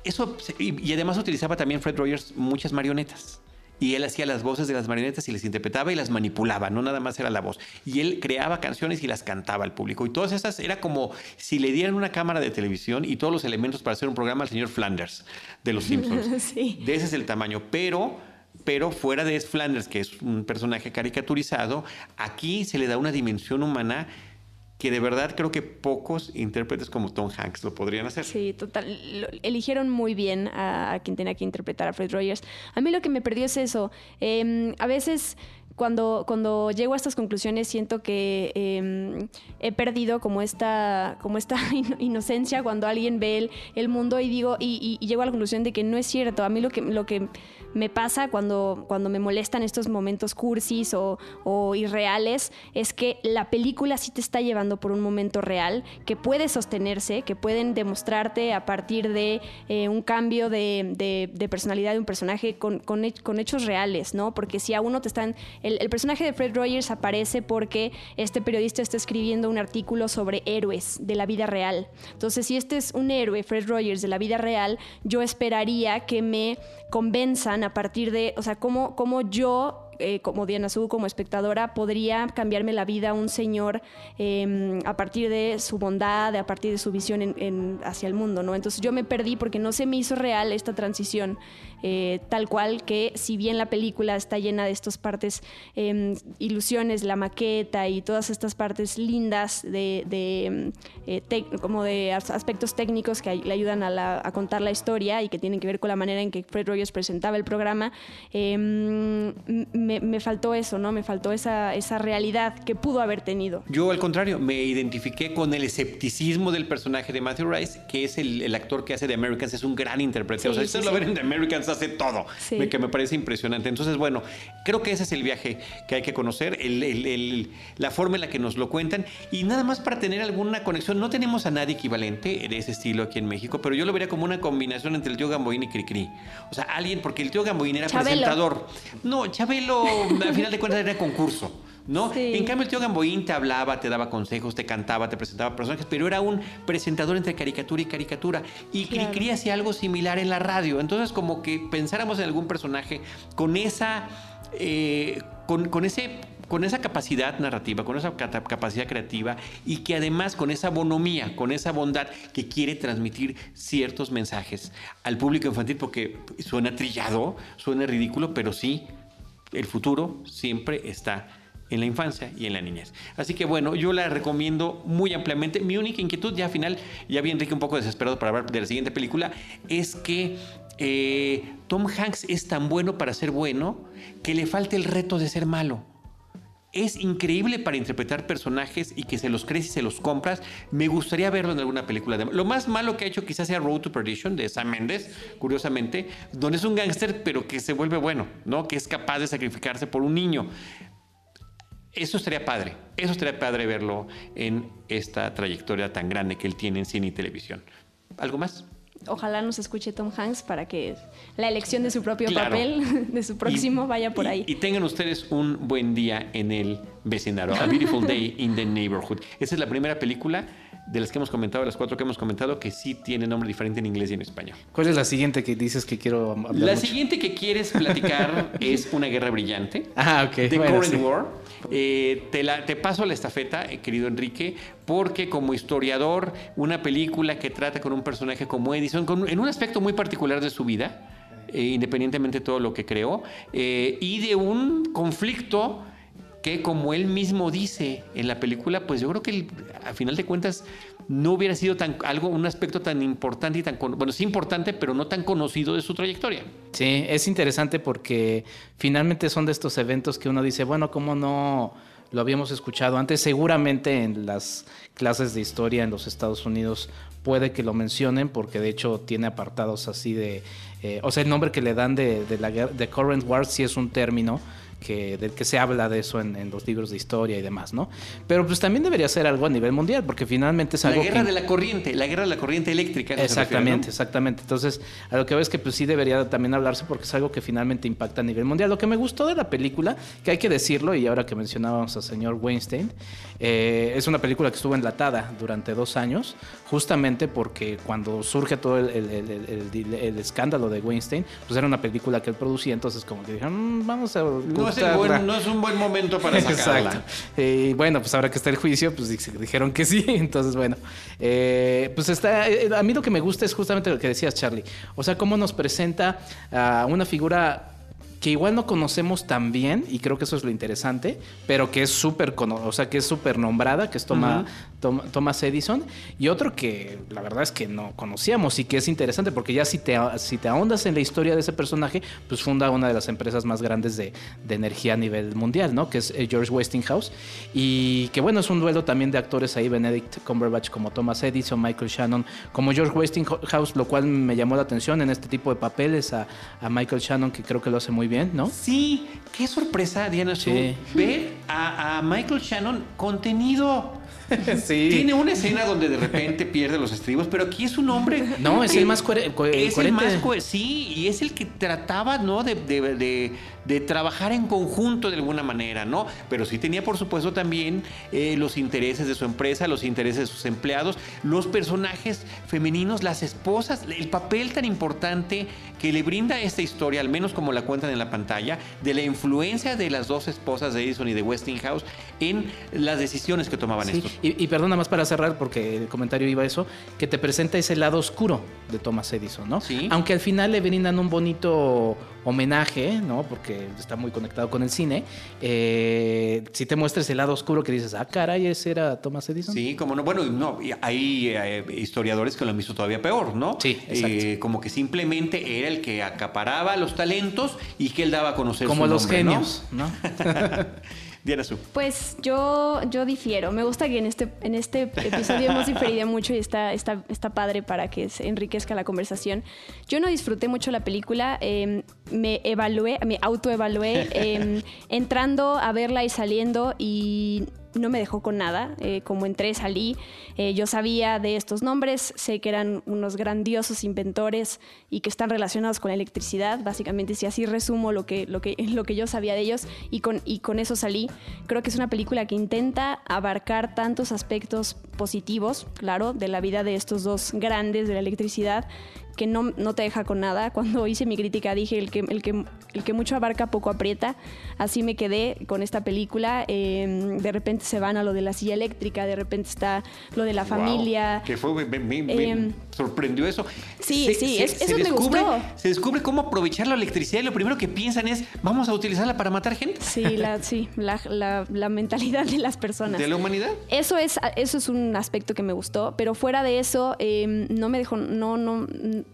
Speaker 1: eso, y, y además utilizaba también Fred Rogers muchas marionetas. Y él hacía las voces de las marionetas y les interpretaba y las manipulaba, no nada más era la voz. Y él creaba canciones y las cantaba al público. Y todas esas era como si le dieran una cámara de televisión y todos los elementos para hacer un programa al señor Flanders de Los Simpsons.
Speaker 3: Sí.
Speaker 1: De ese es el tamaño. Pero, pero fuera de Flanders, que es un personaje caricaturizado, aquí se le da una dimensión humana que de verdad creo que pocos intérpretes como Tom Hanks lo podrían hacer.
Speaker 3: Sí, total. Lo- eligieron muy bien a, quien tenía que interpretar a Fred Rogers. A mí lo que me perdió es eso. Eh, a veces cuando, cuando llego a estas conclusiones siento que eh, he perdido como esta, como esta ino- inocencia cuando alguien ve el, el mundo y digo, y, llego a la conclusión de que no es cierto. A mí lo que, lo que me pasa cuando, cuando me molestan estos momentos cursis o, o irreales es que la película sí te está llevando por un momento real, que puede sostenerse, que pueden demostrarte a partir de eh, un cambio de, de- personalidad de un personaje con, con hechos reales, ¿no? Porque si a uno te están... El, personaje de Fred Rogers aparece porque este periodista está escribiendo un artículo sobre héroes de la vida real. Entonces, si este es un héroe, Fred Rogers, de la vida real, yo esperaría que me convenzan a partir de, o sea, cómo, cómo yo eh, como Diana Su, como espectadora, podría cambiarme la vida un señor eh, a partir de su bondad, a partir de su visión hacia el mundo, ¿no? Entonces yo me perdí porque no se me hizo real esta transición, eh, tal cual que si bien la película está llena de estas partes, eh, ilusiones, la maqueta y todas estas partes lindas de, de, eh, como de as- aspectos técnicos que le ayudan a, la- a contar la historia y que tienen que ver con la manera en que Fred Rogers presentaba el programa, eh, m- me, me faltó eso, ¿no? Me faltó esa, esa realidad que pudo haber tenido.
Speaker 1: Yo, al contrario, me identifiqué con el escepticismo del personaje de Matthew Rice, que es el, el actor que hace de Americans, es un gran intérprete.
Speaker 3: Sí,
Speaker 1: o sea,
Speaker 3: sí,
Speaker 1: ustedes lo ven en The Americans, hace todo,
Speaker 3: Sí.
Speaker 1: que me parece impresionante. Entonces, bueno, creo que ese es el viaje que hay que conocer, el- el- el- la forma en la que nos lo cuentan. Y nada más para tener alguna conexión, no tenemos a nadie equivalente de ese estilo aquí en México, pero yo lo vería como una combinación entre el tío Gamboín y Cricri. O sea, alguien, porque el tío Gamboín era
Speaker 3: Chabelo.
Speaker 1: presentador. No, Chabelo, al final de cuentas, era concurso. ¿No?
Speaker 3: Sí.
Speaker 1: En cambio, el tío Gamboín te hablaba, te daba consejos, te cantaba, te presentaba personajes, pero era un presentador entre caricatura y caricatura. Y
Speaker 3: Claro.
Speaker 1: Cricri hacía algo similar en la radio. Entonces, como que pensáramos en algún personaje con esa. eh, con, con ese. Con esa capacidad narrativa, con esa capacidad creativa y que además con esa bonomía, con esa bondad que quiere transmitir ciertos mensajes al público infantil, porque suena trillado, suena ridículo, pero sí, el futuro siempre está en la infancia y en la niñez. Así que bueno, yo la recomiendo muy ampliamente. Mi única inquietud, ya al final, ya vi Enrique un poco desesperado para hablar de la siguiente película, es que eh, Tom Hanks es tan bueno para ser bueno que le falta el reto de ser malo. Es increíble para interpretar personajes y que se los crees y se los compras. Me gustaría verlo en alguna película. De... Lo más malo que ha hecho quizás sea Road to Perdition de Sam Mendes, curiosamente, donde es un gángster pero que se vuelve bueno, ¿no? Que es capaz de sacrificarse por un niño. Eso estaría padre. Eso estaría padre verlo en esta trayectoria tan grande que él tiene en cine y televisión. ¿Algo más?
Speaker 3: Ojalá nos escuche Tom Hanks para que la elección de su propio
Speaker 1: Claro.
Speaker 3: papel, de su próximo,
Speaker 1: Y-
Speaker 3: vaya por
Speaker 1: y-
Speaker 3: ahí.
Speaker 1: Y tengan ustedes un buen día en el vecindario. A Beautiful Day in the Neighborhood. Esa es la primera película de las que hemos comentado, las cuatro que hemos comentado, que sí tiene nombre diferente en inglés y en español.
Speaker 4: ¿Cuál es la siguiente que dices que quiero hablar
Speaker 1: La
Speaker 4: mucho?
Speaker 1: siguiente que quieres platicar es Una Guerra Brillante.
Speaker 4: Ah, ok.
Speaker 1: The
Speaker 4: bueno,
Speaker 1: Current
Speaker 4: sí.
Speaker 1: War. Eh, te, la- te paso la estafeta, eh, querido Enrique, porque como historiador, una película que trata con un personaje como Edison, con- en un aspecto muy particular de su vida, eh, independientemente de todo lo que creó, y de un conflicto que como él mismo dice en la película, pues yo creo que a final de cuentas no hubiera sido tan algo un aspecto tan importante y tan bueno sí importante pero no tan conocido de su trayectoria.
Speaker 4: Sí, es interesante porque finalmente son de estos eventos que uno dice, bueno, ¿cómo no lo habíamos escuchado antes, seguramente en las clases de historia en los Estados Unidos puede que lo mencionen porque de hecho tiene apartados así de, eh, o sea, el nombre que le dan de, de la de Current War sí es un término que, del que se habla de eso en, los libros de historia y demás, ¿no? Pero pues también debería ser algo a nivel mundial, porque finalmente es algo
Speaker 1: La guerra de la corriente, la guerra de la corriente eléctrica.
Speaker 4: Exactamente, exactamente. Entonces, a lo que veo es que pues sí debería también hablarse porque es algo que finalmente impacta a nivel mundial. Lo que me gustó de la película, que hay que decirlo, y ahora que mencionábamos al señor Weinstein, eh, es una película que estuvo enlatada durante dos años, justamente porque cuando surge todo el, el, escándalo de Weinstein, pues era una película que él producía, entonces como que dijeron, mm, vamos a
Speaker 1: no es un buen momento para sacarla.
Speaker 4: Y eh, bueno, pues ahora que está el juicio, pues dijeron que sí. Entonces, bueno, eh, pues está. Eh, a mí lo que me gusta es justamente lo que decías, Charlie. O sea, cómo nos presenta a una figura que igual no conocemos tan bien, y creo que eso es lo interesante, pero que es súper, o sea, que es súper nombrada, que es Toma, Thomas Edison, y otro que la verdad es que no conocíamos y que es interesante, porque ya si te, si te ahondas en la historia de ese personaje, pues funda una de las empresas más grandes de, energía a nivel mundial, ¿no? Que es eh, George Westinghouse, y que bueno, es un duelo también de actores ahí, Benedict Cumberbatch como Thomas Edison, Michael Shannon como George Westinghouse, lo cual me llamó la atención en este tipo de papeles a, a Michael Shannon, que creo que lo hace muy bien ¿no?
Speaker 1: Sí, qué sorpresa, Diana sí. Ver a, a Michael Shannon contenido Tiene una escena donde de repente pierde los estribos, pero aquí es un hombre.
Speaker 4: No, es el más coherente.
Speaker 1: Es el más sí, y es el que trataba, ¿no? De, de, trabajar en conjunto de alguna manera, ¿no? Pero sí tenía, por supuesto, también eh, los intereses de su empresa, los intereses de sus empleados, los personajes femeninos, las esposas, el papel tan importante que le brinda esta historia, al menos como la cuentan en la pantalla, de la influencia de las dos esposas de Edison y de Westinghouse en las decisiones que tomaban estos.
Speaker 4: Y, perdona más para cerrar, porque el comentario iba a eso, que te presenta ese lado oscuro de Thomas Edison, ¿no?
Speaker 1: Sí.
Speaker 4: Aunque al final le brindan un bonito homenaje, ¿no? Porque está muy conectado con el cine. Eh, si te muestras el lado oscuro que dices, ah, caray, ese era Thomas Edison.
Speaker 1: Sí, como no. Bueno, no, hay eh, historiadores que lo han visto todavía peor, ¿no?
Speaker 4: Sí, exacto.
Speaker 1: Eh, como que simplemente era el que acaparaba los talentos y que él daba a conocer
Speaker 4: como los genios, ¿no?
Speaker 1: Diana Su.
Speaker 3: Pues yo, yo difiero. Me gusta que en este, en este episodio hemos diferido mucho y está, está, está padre para que se enriquezca la conversación. Yo no disfruté mucho la película. Em, me evalué, me autoevalué em, entrando a verla y saliendo y no me dejó con nada. Eh, como entré, salí. Eh, yo sabía de estos nombres, sé que eran unos grandiosos inventores y que están relacionados con la electricidad. Básicamente, si así resumo lo que, lo que, lo que yo sabía de ellos y con, y con eso salí. Creo que es una película que intenta abarcar tantos aspectos positivos, claro, de la vida de estos dos grandes de la electricidad que no, no, te deja con nada. Cuando hice mi crítica dije el que, el que, el que mucho abarca poco aprieta. Así me quedé con esta película. Em, de repente se van a lo de la silla eléctrica, de repente está lo de la familia.
Speaker 1: que fue, me, em, sorprendió eso.
Speaker 3: Sí, sí, eso me gustó.
Speaker 1: Se descubre cómo aprovechar la electricidad y lo primero que piensan es, vamos a utilizarla para matar gente.
Speaker 3: Sí, la, sí, la, la, mentalidad de las personas.
Speaker 1: ¿De la humanidad?
Speaker 3: Eso es, eso es un aspecto que me gustó, pero fuera de eso, em, no me dejó, no, no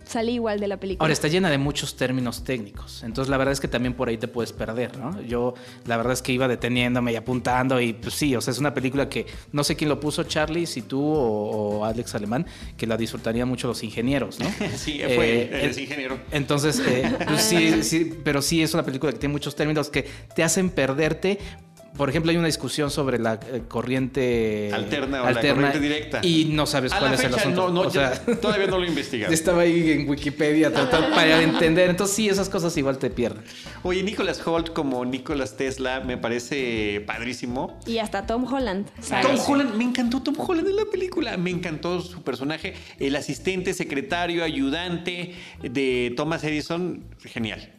Speaker 3: salí igual de la película.
Speaker 4: Ahora está llena de muchos términos técnicos, entonces la verdad es que también por ahí te puedes perder, ¿no? Yo la verdad es que iba deteniéndome y apuntando y pues sí, o sea, es una película que no sé quién lo puso, Charlie, si tú o, Alex Alemán, que la disfrutarían mucho los ingenieros, ¿no?
Speaker 1: sí, fue eh, el ingeniero.
Speaker 4: Entonces, eh, pues sí, sí, pero sí es una película que tiene muchos términos que te hacen perderte por ejemplo, hay una discusión sobre la eh, corriente
Speaker 1: alterna o la corriente directa.
Speaker 4: Y no sabes cuál es el asunto.
Speaker 1: No, todavía no lo he investigado.
Speaker 4: Estaba ahí en Wikipedia tratando para entender. Entonces, sí, esas cosas igual te pierden.
Speaker 1: Oye, Nicholas Holt como Nicholas Tesla me parece padrísimo.
Speaker 3: Y hasta Tom Holland.
Speaker 1: Tom Holland, me encantó Tom Holland en la película. Me encantó su personaje. El asistente, secretario, ayudante de Thomas Edison. Genial.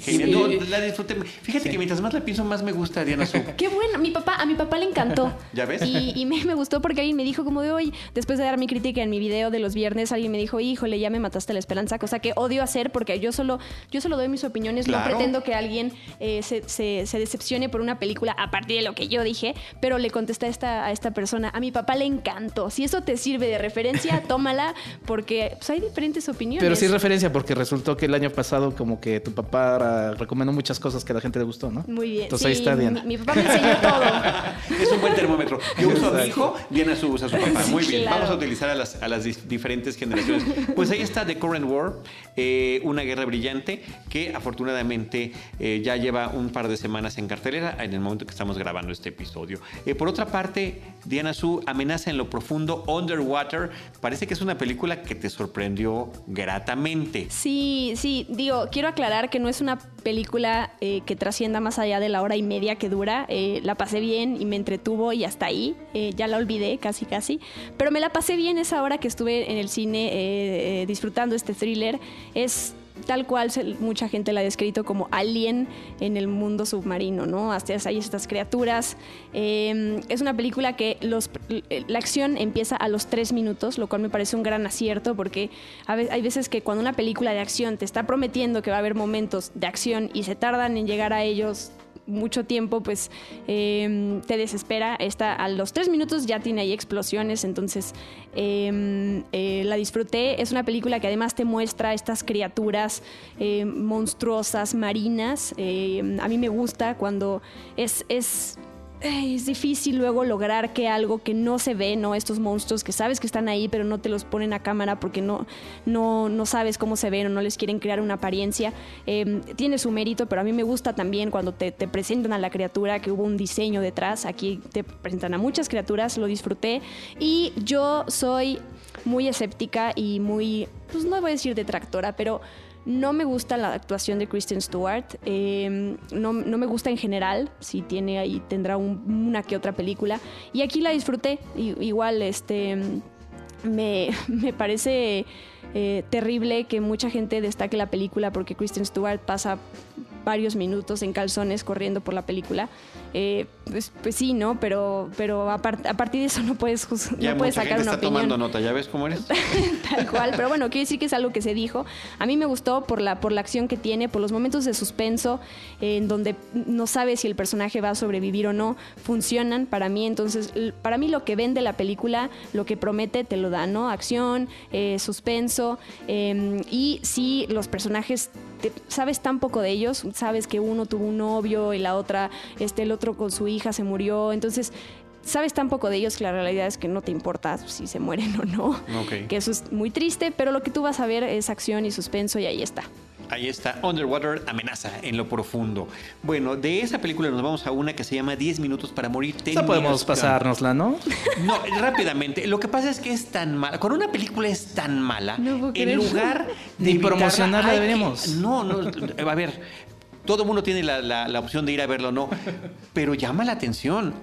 Speaker 1: Genial. la disfruté. Fíjate que mientras más la pienso, más me gusta Diana Su.
Speaker 3: Qué bueno. Mi papá, a mi papá le encantó.
Speaker 1: ¿Ya ves?
Speaker 3: Y, me, gustó porque alguien me dijo como de hoy, después de dar mi crítica en mi video de los viernes, alguien me dijo, híjole, ya me mataste la esperanza, cosa que odio hacer porque yo solo, yo solo doy mis opiniones, no pretendo que alguien eh, se, decepcione por una película a partir de lo que yo dije, pero le contesté a esta, a esta persona, a mi papá le encantó. Si eso te sirve de referencia, tómala porque pues, hay diferentes opiniones.
Speaker 4: Pero sí referencia porque resultó que el año pasado como que tu papá papá recomendó muchas cosas que a la gente le gustó, ¿no?
Speaker 3: Muy bien.
Speaker 4: Entonces ahí está Diana.
Speaker 3: Mi, mi papá me enseñó todo.
Speaker 1: Es un buen termómetro. Yo uso a mi hijo, Diana su- usa a su papá. Muy bien.
Speaker 3: claro.
Speaker 1: Vamos a utilizar a las, a las diferentes generaciones. Pues ahí está The Current War, eh, una guerra brillante que afortunadamente eh, ya lleva un par de semanas en cartelera en el momento que estamos grabando este episodio. Eh, por otra parte, Diana Su, Amenaza en lo Profundo, Underwater, parece que es una película que te sorprendió gratamente.
Speaker 3: Sí, sí, digo, quiero aclarar que no es una película eh, que trascienda más allá de la hora y media que dura. Eh, la pasé bien y me entretuvo y hasta ahí. Eh, ya la olvidé casi, casi. Pero me la pasé bien esa hora que estuve en el cine eh, eh, disfrutando este thriller. Es tal cual mucha gente la ha descrito como alien en el mundo submarino, ¿no? Hasta hay estas criaturas. Eh, es una película que los, la acción empieza a los tres minutos, lo cual me parece un gran acierto porque hay veces que cuando una película de acción te está prometiendo que va a haber momentos de acción y se tardan en llegar a ellos mucho tiempo, pues eh, te desespera. Esta, a los tres minutos ya tiene ahí explosiones, entonces eh, eh, la disfruté. Es una película que además te muestra estas criaturas eh, monstruosas, marinas. A mí me gusta cuando es... es es difícil luego lograr que algo que no se ve, ¿no? Estos monstruos que sabes que están ahí, pero no te los ponen a cámara porque no, no, no sabes cómo se ven o no les quieren crear una apariencia. Eh, tiene su mérito, pero a mí me gusta también cuando te, te presentan a la criatura que hubo un diseño detrás. Aquí te presentan a muchas criaturas, lo disfruté. Y yo soy muy escéptica y muy, pues no voy a decir detractora, pero no me gusta la actuación de Kristen Stewart. eh, no, no me gusta en general. Si tiene ahí, tendrá un- una que otra película. Y aquí la disfruté. Igual, este. Me, me parece eh, terrible que mucha gente destaque la película porque Kristen Stewart pasa varios minutos en calzones corriendo por la película. Eh, pues, pues sí, ¿no? Pero, pero a, par- a partir de eso no puedes,
Speaker 1: Ya
Speaker 3: no puedes
Speaker 1: mucha
Speaker 3: sacar
Speaker 1: gente
Speaker 3: una
Speaker 1: está
Speaker 3: opinión.
Speaker 1: tomando nota, ¿ya ves cómo eres?
Speaker 3: Tal cual, pero bueno, quiero decir que es algo que se dijo. A mí me gustó por la, por la acción que tiene, por los momentos de suspenso, eh, en donde no sabes si el personaje va a sobrevivir o no, funcionan para mí. Entonces, para mí lo que vende la película, lo que promete, te lo da, ¿no? Acción, eh, suspenso, eh, y si los personajes te- sabes tan poco de ellos, sabes que uno tuvo un novio y la otra, este, el otro con su hija se murió, entonces sabes tan poco de ellos que la realidad es que no te importa si se mueren o no, que eso es muy triste, pero lo que tú vas a ver es acción y suspenso y ahí está.
Speaker 1: Ahí está, Underwater, amenaza en lo profundo. Bueno, de esa película nos vamos a una que se llama 10 minutos para morir. 10
Speaker 4: podemos pasárnosla, ¿no?
Speaker 1: No, rápidamente. Lo que pasa es que es tan mala. Cuando una película es tan mala,
Speaker 3: No
Speaker 1: en lugar de
Speaker 4: Ni promocionarla deberíamos.
Speaker 1: No, no. A ver, todo el mundo tiene la, la- la opción de ir a verlo, no. Pero llama la atención.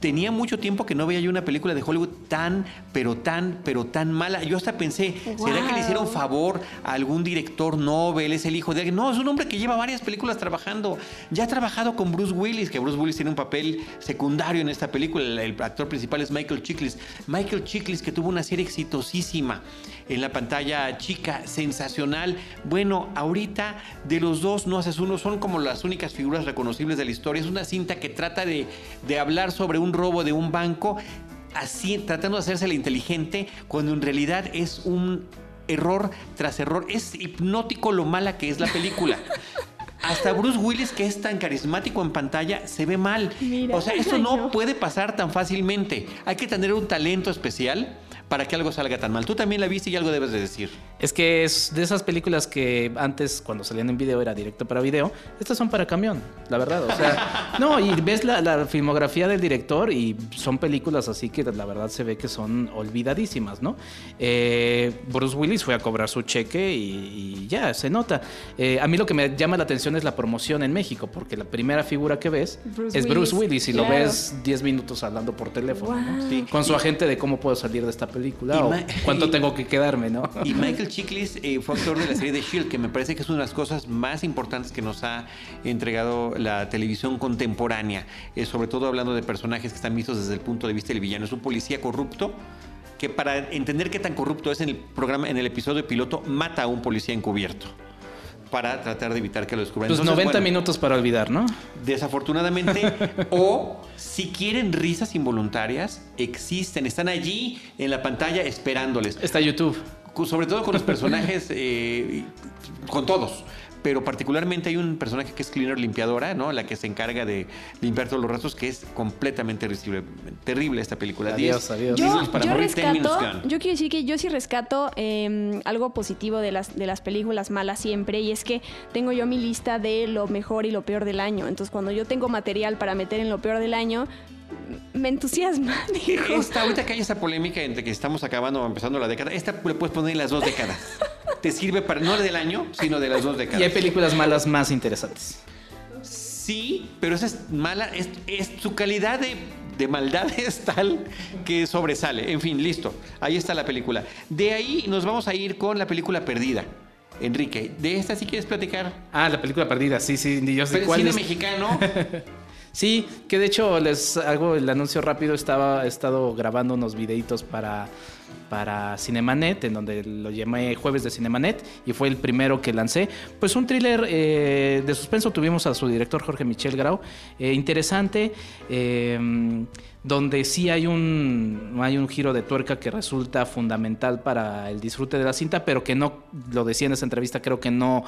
Speaker 1: Tenía mucho tiempo que no veía yo una película de Hollywood tan, pero tan, pero tan mala. Yo hasta pensé, ¿será que le hicieron favor a algún director Nobel? ¿Es el hijo de alguien? No, es un hombre que lleva varias películas trabajando. Ya ha trabajado con Bruce Willis, que Bruce Willis tiene un papel secundario en esta película. El, el actor principal es Michael Chiklis. Michael Chiklis, que tuvo una serie exitosísima en la pantalla chica, sensacional. Bueno, ahorita de los dos no haces uno, son como las únicas figuras reconocibles de la historia. Es una cinta que trata de, de hablar sobre un robo de un banco, así tratando de hacerse la inteligente, cuando en realidad es un error tras error. Es hipnótico lo mala que es la película. Hasta Bruce Willis, que es tan carismático en pantalla, se ve mal.
Speaker 3: Mira.
Speaker 1: O sea, eso no. puede pasar tan fácilmente. Hay que tener un talento especial para que algo salga tan mal. Tú también la viste y algo debes de decir.
Speaker 4: Es que es de esas películas que antes, cuando salían en video, era directo para video. Estas son para camión, la verdad. O sea, no, y ves la, la filmografía del director y son películas así que la verdad se ve que son olvidadísimas, ¿no? Eh, Bruce Willis fue a cobrar su cheque y, y ya, se nota. Eh, a mí lo que me llama la atención es la promoción en México, porque la primera figura que ves
Speaker 3: Bruce
Speaker 4: es Bruce
Speaker 3: Willis,
Speaker 4: y lo ves 10 minutos hablando por teléfono, ¿no?
Speaker 3: Wow.
Speaker 1: Sí.
Speaker 4: Con su agente de cómo puedo salir de esta película
Speaker 1: Y
Speaker 4: o cuánto tengo que quedarme, ¿no?
Speaker 1: Y Michael Chiklis eh, fue actor de la serie de Shield, que me parece que es una de las cosas más importantes que nos ha entregado la televisión contemporánea, eh, sobre todo hablando de personajes que están vistos desde el punto de vista del villano. Es un policía corrupto que para entender qué tan corrupto es en el programa, en el episodio piloto, mata a un policía encubierto para tratar de evitar que lo descubran.
Speaker 4: Pues
Speaker 1: Entonces,
Speaker 4: 90
Speaker 1: bueno,
Speaker 4: minutos para olvidar, ¿no?
Speaker 1: Desafortunadamente, o si quieren risas involuntarias, existen, están allí en la pantalla esperándoles
Speaker 4: Está YouTube.
Speaker 1: Sobre todo con los personajes, eh, con todos. pero particularmente hay un personaje que es cleaner limpiadora, ¿no? La que se encarga de limpiar todos los restos, que es completamente terrible, terrible esta película.
Speaker 4: Adiós,
Speaker 1: 10
Speaker 4: adiós.
Speaker 3: Yo,
Speaker 1: para
Speaker 3: yo
Speaker 1: morir, 10 minutes
Speaker 3: rescato, yo quiero decir que yo sí rescato eh, algo positivo de las, de las películas malas siempre, y es que tengo yo mi lista de lo mejor y lo peor del año. Entonces, cuando yo tengo material para meter en lo peor del año, me entusiasma. digo.
Speaker 1: Esta, ahorita que hay esa polémica entre que estamos acabando o empezando la década, esta le puedes poner en las dos décadas. Te sirve para, no del año, sino de las dos décadas.
Speaker 4: Y hay películas malas más interesantes.
Speaker 1: Sí, pero esa es mala, es, es su calidad de, de maldad es tal que sobresale. En fin, listo. Ahí está la película. De ahí nos vamos a ir con la película Perdida. Enrique, ¿de esta sí quieres platicar?
Speaker 4: Ah, la película perdida, sí, sí, ni yo sé
Speaker 1: Pero
Speaker 4: cuál
Speaker 1: cine
Speaker 4: es.
Speaker 1: mexicano.
Speaker 4: Sí, que de hecho les hago el anuncio rápido. Estaba, he estado grabando unos videitos para, para Cinemanet, en donde lo llamé Jueves de Cinemanet, y fue el primero que lancé. Pues un thriller eh, de suspenso. Tuvimos a su director Jorge Michel Grau. eh, interesante, eh, donde sí hay un, hay un giro de tuerca que resulta fundamental para el disfrute de la cinta, pero que no, lo decía en esa entrevista, creo que no,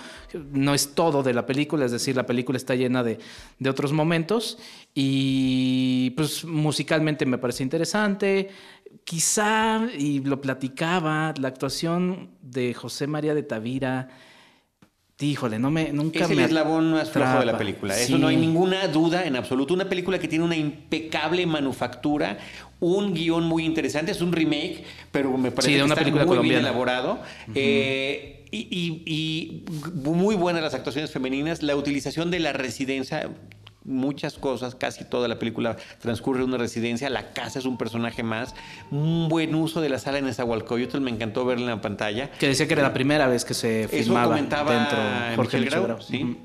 Speaker 4: no es todo de la película, es decir, la película está llena de, de otros momentos y pues musicalmente me parece interesante. Quizá, y lo platicaba, la actuación de José María de Tavira, híjole, no me, nunca
Speaker 1: Es el
Speaker 4: me
Speaker 1: eslabón más flojo de la película.
Speaker 4: Sí.
Speaker 1: Eso no hay ninguna duda en absoluto. Una película que tiene una impecable manufactura, un guion muy interesante. Es un remake, pero me parece
Speaker 4: Sí, de
Speaker 1: que está
Speaker 4: película
Speaker 1: muy bien elaborado. Eh, y, y- y muy buenas las actuaciones femeninas. La utilización de la residencia. Muchas cosas, casi toda la película transcurre en una residencia, la casa es un personaje más, un buen uso de la sala en Nezahualcóyotl, me encantó verla en la pantalla.
Speaker 4: Que decía que era la primera vez que se
Speaker 1: Eso
Speaker 4: filmaba
Speaker 1: comentaba
Speaker 4: dentro Jorge
Speaker 1: Michel
Speaker 4: Michel
Speaker 1: Grau,
Speaker 4: Grau.
Speaker 1: sí.
Speaker 4: Ujú.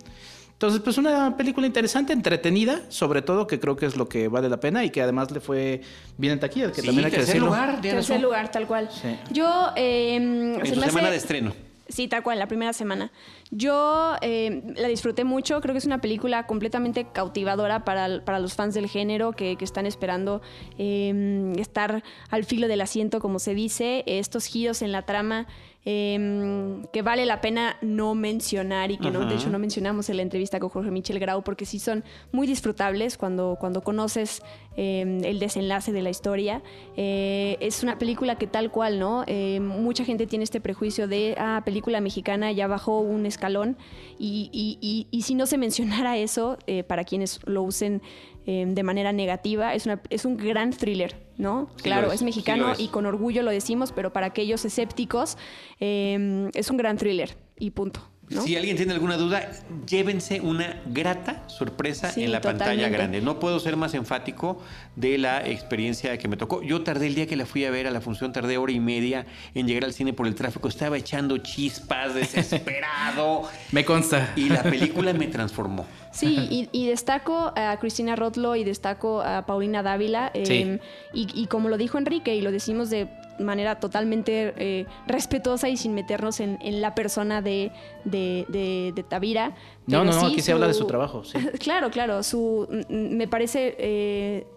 Speaker 4: Entonces, pues una película interesante, entretenida, sobre todo, que creo que es lo que vale la pena y que además le fue bien en taquilla, que
Speaker 1: Sí,
Speaker 4: también hay que
Speaker 1: tercer
Speaker 4: decirlo.
Speaker 1: lugar,
Speaker 3: Tercer lugar, tal cual.
Speaker 4: Sí.
Speaker 3: Yo. eh,
Speaker 1: En
Speaker 3: se
Speaker 1: su
Speaker 3: me
Speaker 1: semana
Speaker 3: hace-
Speaker 1: de estreno.
Speaker 3: Sí, tal cual, la primera semana. Yo eh, la disfruté mucho, creo que es una película completamente cautivadora para, para los fans del género que, que están esperando eh, estar al filo del asiento, como se dice, estos giros en la trama eh, que vale la pena no mencionar y que no, de hecho no mencionamos en la entrevista con Jorge Michel Grau porque sí son muy disfrutables cuando, cuando conoces eh, el desenlace de la historia. Eh, es una película que tal cual, ¿no? Eh, mucha gente tiene este prejuicio de, ah, película mexicana ya bajó un escalón y, y- y- y si no se mencionara eso, eh, para quienes lo usen eh, de manera negativa, es, una, es un gran thriller, ¿no?
Speaker 1: Sí
Speaker 3: claro,
Speaker 1: es,
Speaker 3: mexicano
Speaker 1: es.
Speaker 3: y con orgullo lo decimos, pero para aquellos escépticos eh, es un gran thriller y punto. ¿No?
Speaker 1: Si alguien tiene alguna duda, llévense una grata sorpresa
Speaker 3: Sí,
Speaker 1: en la pantalla grande. No puedo ser más enfático de la experiencia que me tocó. Yo tardé el día que la fui a ver a la función, tardé hora y media en llegar al cine por el tráfico. Estaba echando chispas, desesperado.
Speaker 4: Me consta.
Speaker 1: y la película me transformó.
Speaker 3: Sí, y, y destaco a Cristina Rotlo y destaco a Paulina Dávila. eh,
Speaker 4: Sí.
Speaker 3: y, y como lo dijo Enrique, y lo decimos de manera totalmente eh, respetuosa y sin meternos en, en la persona de, de, de- de Tavira.
Speaker 4: No, no, no,
Speaker 3: sí
Speaker 4: aquí se habla de su trabajo, sí.
Speaker 3: claro, claro. Su, m- me parece eh,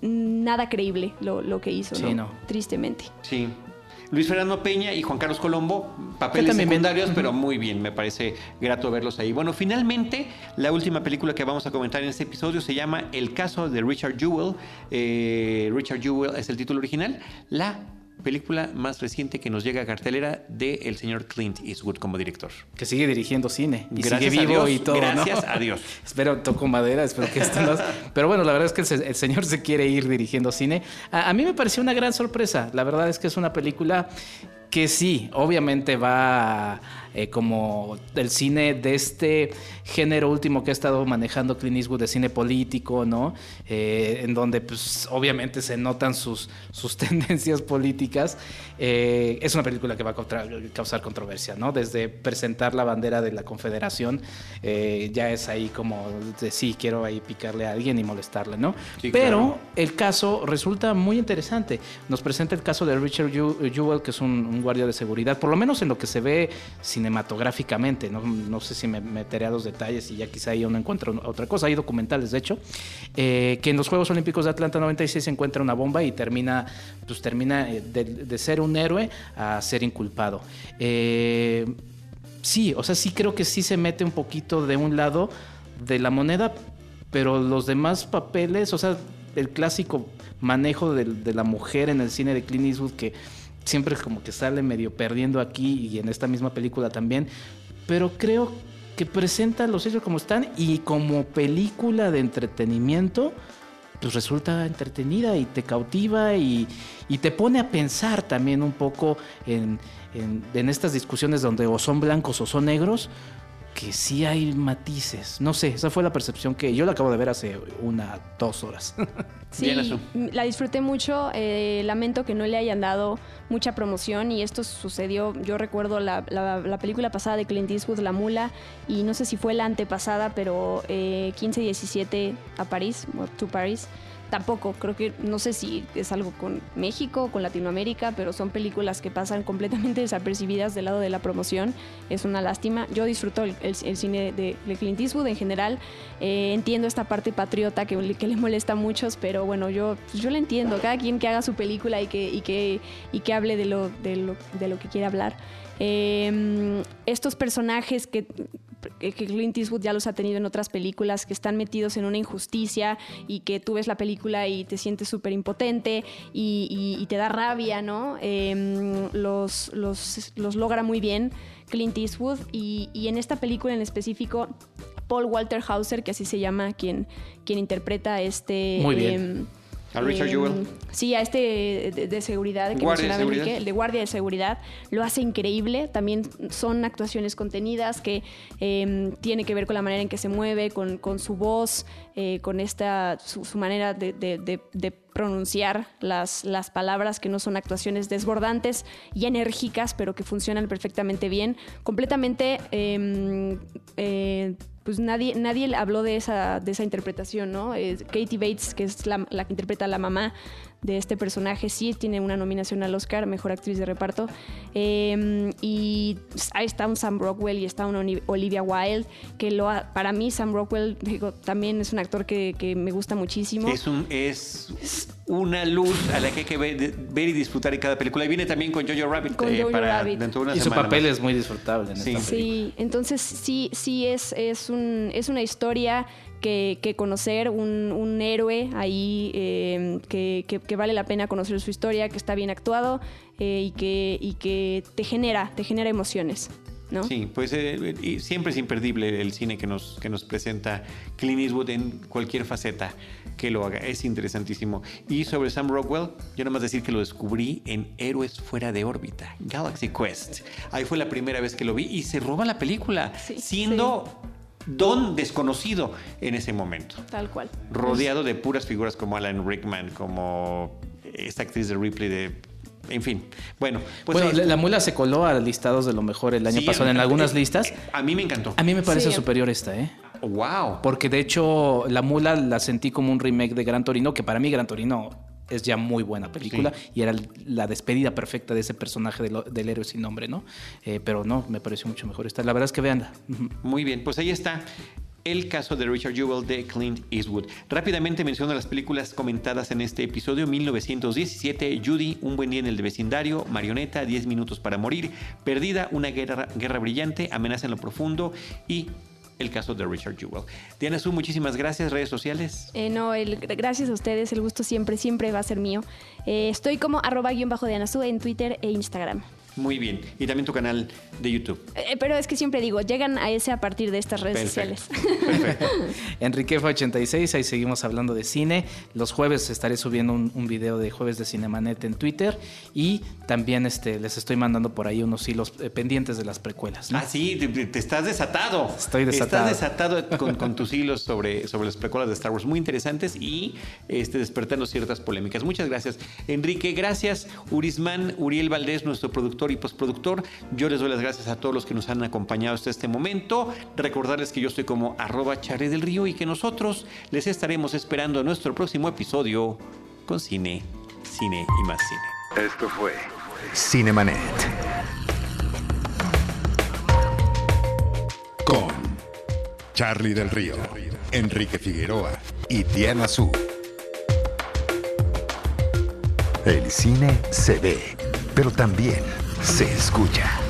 Speaker 3: nada creíble lo, lo que hizo,
Speaker 4: Sí,
Speaker 3: ¿no?
Speaker 4: no.
Speaker 3: Tristemente.
Speaker 1: Sí. Luis Fernando Peña y Juan Carlos Colombo, papeles secundarios, pero muy bien, me parece grato verlos ahí. Bueno, finalmente, la última película que vamos a comentar en este episodio se llama El caso de Richard Jewell. Eh, Richard Jewell es el título original. La película más reciente que nos llega a cartelera del señor Clint Eastwood como director.
Speaker 4: Que sigue dirigiendo cine. Y
Speaker 1: Gracias
Speaker 4: sigue
Speaker 1: a
Speaker 4: vivo
Speaker 1: Dios,
Speaker 4: y todo, ¿no?
Speaker 1: gracias a Dios.
Speaker 4: espero, toco madera, espero que esto no... Pero bueno, la verdad es que el, se- el señor se quiere ir dirigiendo cine. A, a mí me pareció una gran sorpresa. La verdad es que es una película que sí, obviamente va eh, como el cine de este género último que ha estado manejando Clint Eastwood de cine político, ¿no? Eh, en donde pues obviamente se notan sus, sus tendencias políticas. Eh, es una película que va a contra- causar controversia, ¿no? Desde presentar la bandera de la Confederación, ya es ahí como de sí, quiero ahí picarle a alguien y molestarle, ¿no?
Speaker 1: Sí,
Speaker 4: Pero
Speaker 1: claro.
Speaker 4: el caso resulta muy interesante. Nos presenta el caso de Richard Jew- Jewell, que es un, un guardia de seguridad, por lo menos en lo que se ve cinematográficamente. No, sé si me meteré a los detalles y ya quizá ahí uno encuentra otra cosa. Hay documentales, de hecho, eh, que en los Juegos Olímpicos de Atlanta 96 se encuentra una bomba y termina, pues termina eh, de, de ser un héroe a ser inculpado. Eh, sí, o sea, sí creo que sí se mete un poquito de un lado de la moneda, pero los demás papeles, o sea, el clásico manejo de, de la mujer en el cine de Clint Eastwood que siempre como que sale medio perdiendo aquí y en esta misma película también, pero creo que presenta los hechos como están y como película de entretenimiento, pues resulta entretenida y te cautiva y, y te pone a pensar también un poco en, en, en estas discusiones donde o son blancos o son negros, que sí hay matices. No sé, esa fue la percepción que yo la acabo de ver hace una, dos horas.
Speaker 3: Sí, la disfruté mucho. eh, lamento que no le hayan dado mucha promoción y esto sucedió. Yo recuerdo la, la- la película pasada de Clint Eastwood, La Mula, y no sé si fue la antepasada, pero eh, 15 y 17 a París, to París. Tampoco, creo que no sé si es algo con México con Latinoamérica, pero son películas que pasan completamente desapercibidas del lado de la promoción. Es una lástima. Yo disfruto el, cine de, Clint Eastwood en general. Eh, entiendo esta parte patriota que, que le molesta a muchos, pero bueno, yo, pues yo la entiendo. Cada quien que haga su película y que, y que, y que hable de lo, de, lo, de lo que quiere hablar. Eh, estos personajes que, que Clint Eastwood ya los ha tenido en otras películas, que están metidos en una injusticia y que tú ves la película y te sientes súper impotente y, y- y te da rabia, ¿no? Eh, los, los, los logra muy bien Clint Eastwood y, y en esta película en específico, Paul Walter Hauser, que así se llama quien, quien interpreta a este...
Speaker 4: Muy bien.
Speaker 3: em,
Speaker 1: A Richard
Speaker 3: em,
Speaker 1: Jewell.
Speaker 3: Sí, a este de, de seguridad que
Speaker 1: Guardia de
Speaker 3: mencionaba Enrique, el de guardia de seguridad, lo hace increíble. También son actuaciones contenidas que eh, tiene que ver con la manera en que se mueve, con, con su voz, eh, con esta su, su manera de pronunciar las, las palabras que no son actuaciones desbordantes y enérgicas, pero que funcionan perfectamente bien. Completamente eh, eh, pues nadie, nadie habló de esa, de esa interpretación, ¿no? Eh, Katie Bates, que es la, la que interpreta a la mamá de este personaje, sí tiene una nominación al Oscar, Mejor Actriz de Reparto. Eh, y ahí está un Sam Rockwell y está una Olivia Wilde, que lo ha- para mí Sam Rockwell digo, también es un actor que, que me gusta muchísimo.
Speaker 1: Es, un, es una luz a la que hay que ver, ver y disfrutar en cada película. Y viene también con Jojo Rabbit.
Speaker 3: Con Jojo
Speaker 1: para
Speaker 3: Rabbit.
Speaker 1: dentro de una
Speaker 4: y su papel
Speaker 1: más.
Speaker 4: es muy disfrutable en
Speaker 1: Sí.
Speaker 4: esta.
Speaker 3: Sí, entonces sí, sí es, es, un, es una historia que, que conocer, un, un héroe ahí eh, que, que- que vale la pena conocer su historia, que está bien actuado eh, y, que, y que te genera, te genera emociones. ¿No?
Speaker 1: Sí, pues eh, y siempre es imperdible el cine que nos, que nos presenta Clint Eastwood en cualquier faceta que lo haga. Es interesantísimo. Y sobre Sam Rockwell, yo nada más decir que lo descubrí en Héroes Fuera de órbita, Galaxy Quest. Ahí fue la primera vez que lo vi y se roba la película,
Speaker 3: Sí,
Speaker 1: siendo don desconocido en ese momento.
Speaker 3: Tal cual.
Speaker 1: rodeado de puras figuras como Alan Rickman, como esta actriz de Ripley de... En fin, bueno, pues
Speaker 4: bueno, la, mula se coló a listados de lo mejor el año
Speaker 1: Sí,
Speaker 4: pasado en algunas
Speaker 1: eh,
Speaker 4: listas.
Speaker 1: A mí me encantó.
Speaker 4: A mí me parece
Speaker 3: Sí.
Speaker 4: superior esta, ¿eh?
Speaker 1: Wow.
Speaker 4: Porque de hecho, La Mula la sentí como un remake de Gran Torino, que para mí Gran Torino es ya muy buena película y era la despedida perfecta de ese personaje del, del héroe sin nombre, ¿no? Eh, pero no, me pareció mucho mejor esta. La verdad es que veanla.
Speaker 1: Muy bien, pues ahí está el caso de Richard Jewell de Clint Eastwood. Rápidamente menciono las películas comentadas en este episodio. 1917, Judy, Un buen día en el vecindario, Marioneta, 10 minutos para morir, Perdida, Una guerra, brillante, Amenaza en lo profundo y el caso de Richard Jewell. Diana Su, muchísimas gracias. Redes sociales.
Speaker 3: Eh, no, gracias a ustedes, el gusto siempre, siempre va a ser mío. Eh, estoy como arroba guion bajo de Anazú en Twitter e Instagram.
Speaker 1: Muy bien. Y también tu canal de YouTube.
Speaker 3: Eh, pero es que siempre digo, llegan a ese a partir de estas redes
Speaker 1: Perfecto.
Speaker 3: sociales.
Speaker 1: Perfecto.
Speaker 4: Enriquefa86, ahí seguimos hablando de cine. Los jueves estaré subiendo un, un video de jueves de Cinemanet en Twitter y también este, les estoy mandando por ahí unos hilos eh, pendientes de las precuelas. ¿no?
Speaker 1: Ah, sí, te, te estás desatado.
Speaker 4: Estoy desatado.
Speaker 1: Estás desatado con, con tus hilos sobre, sobre las precuelas de Star Wars muy interesantes y este, despertando ciertas polémicas. Muchas gracias, Enrique. Gracias, Urismán, Uriel Valdés, nuestro productor y postproductor. Yo les doy las gracias a todos los que nos han acompañado hasta este momento. Recordarles que yo estoy como arroba del Río y que nosotros les estaremos esperando en nuestro próximo episodio con cine, cine y más cine.
Speaker 2: Esto fue Cinemanet. Con Charlie del Río, Enrique Figueroa y Diana Su. El cine se ve, pero también se escucha.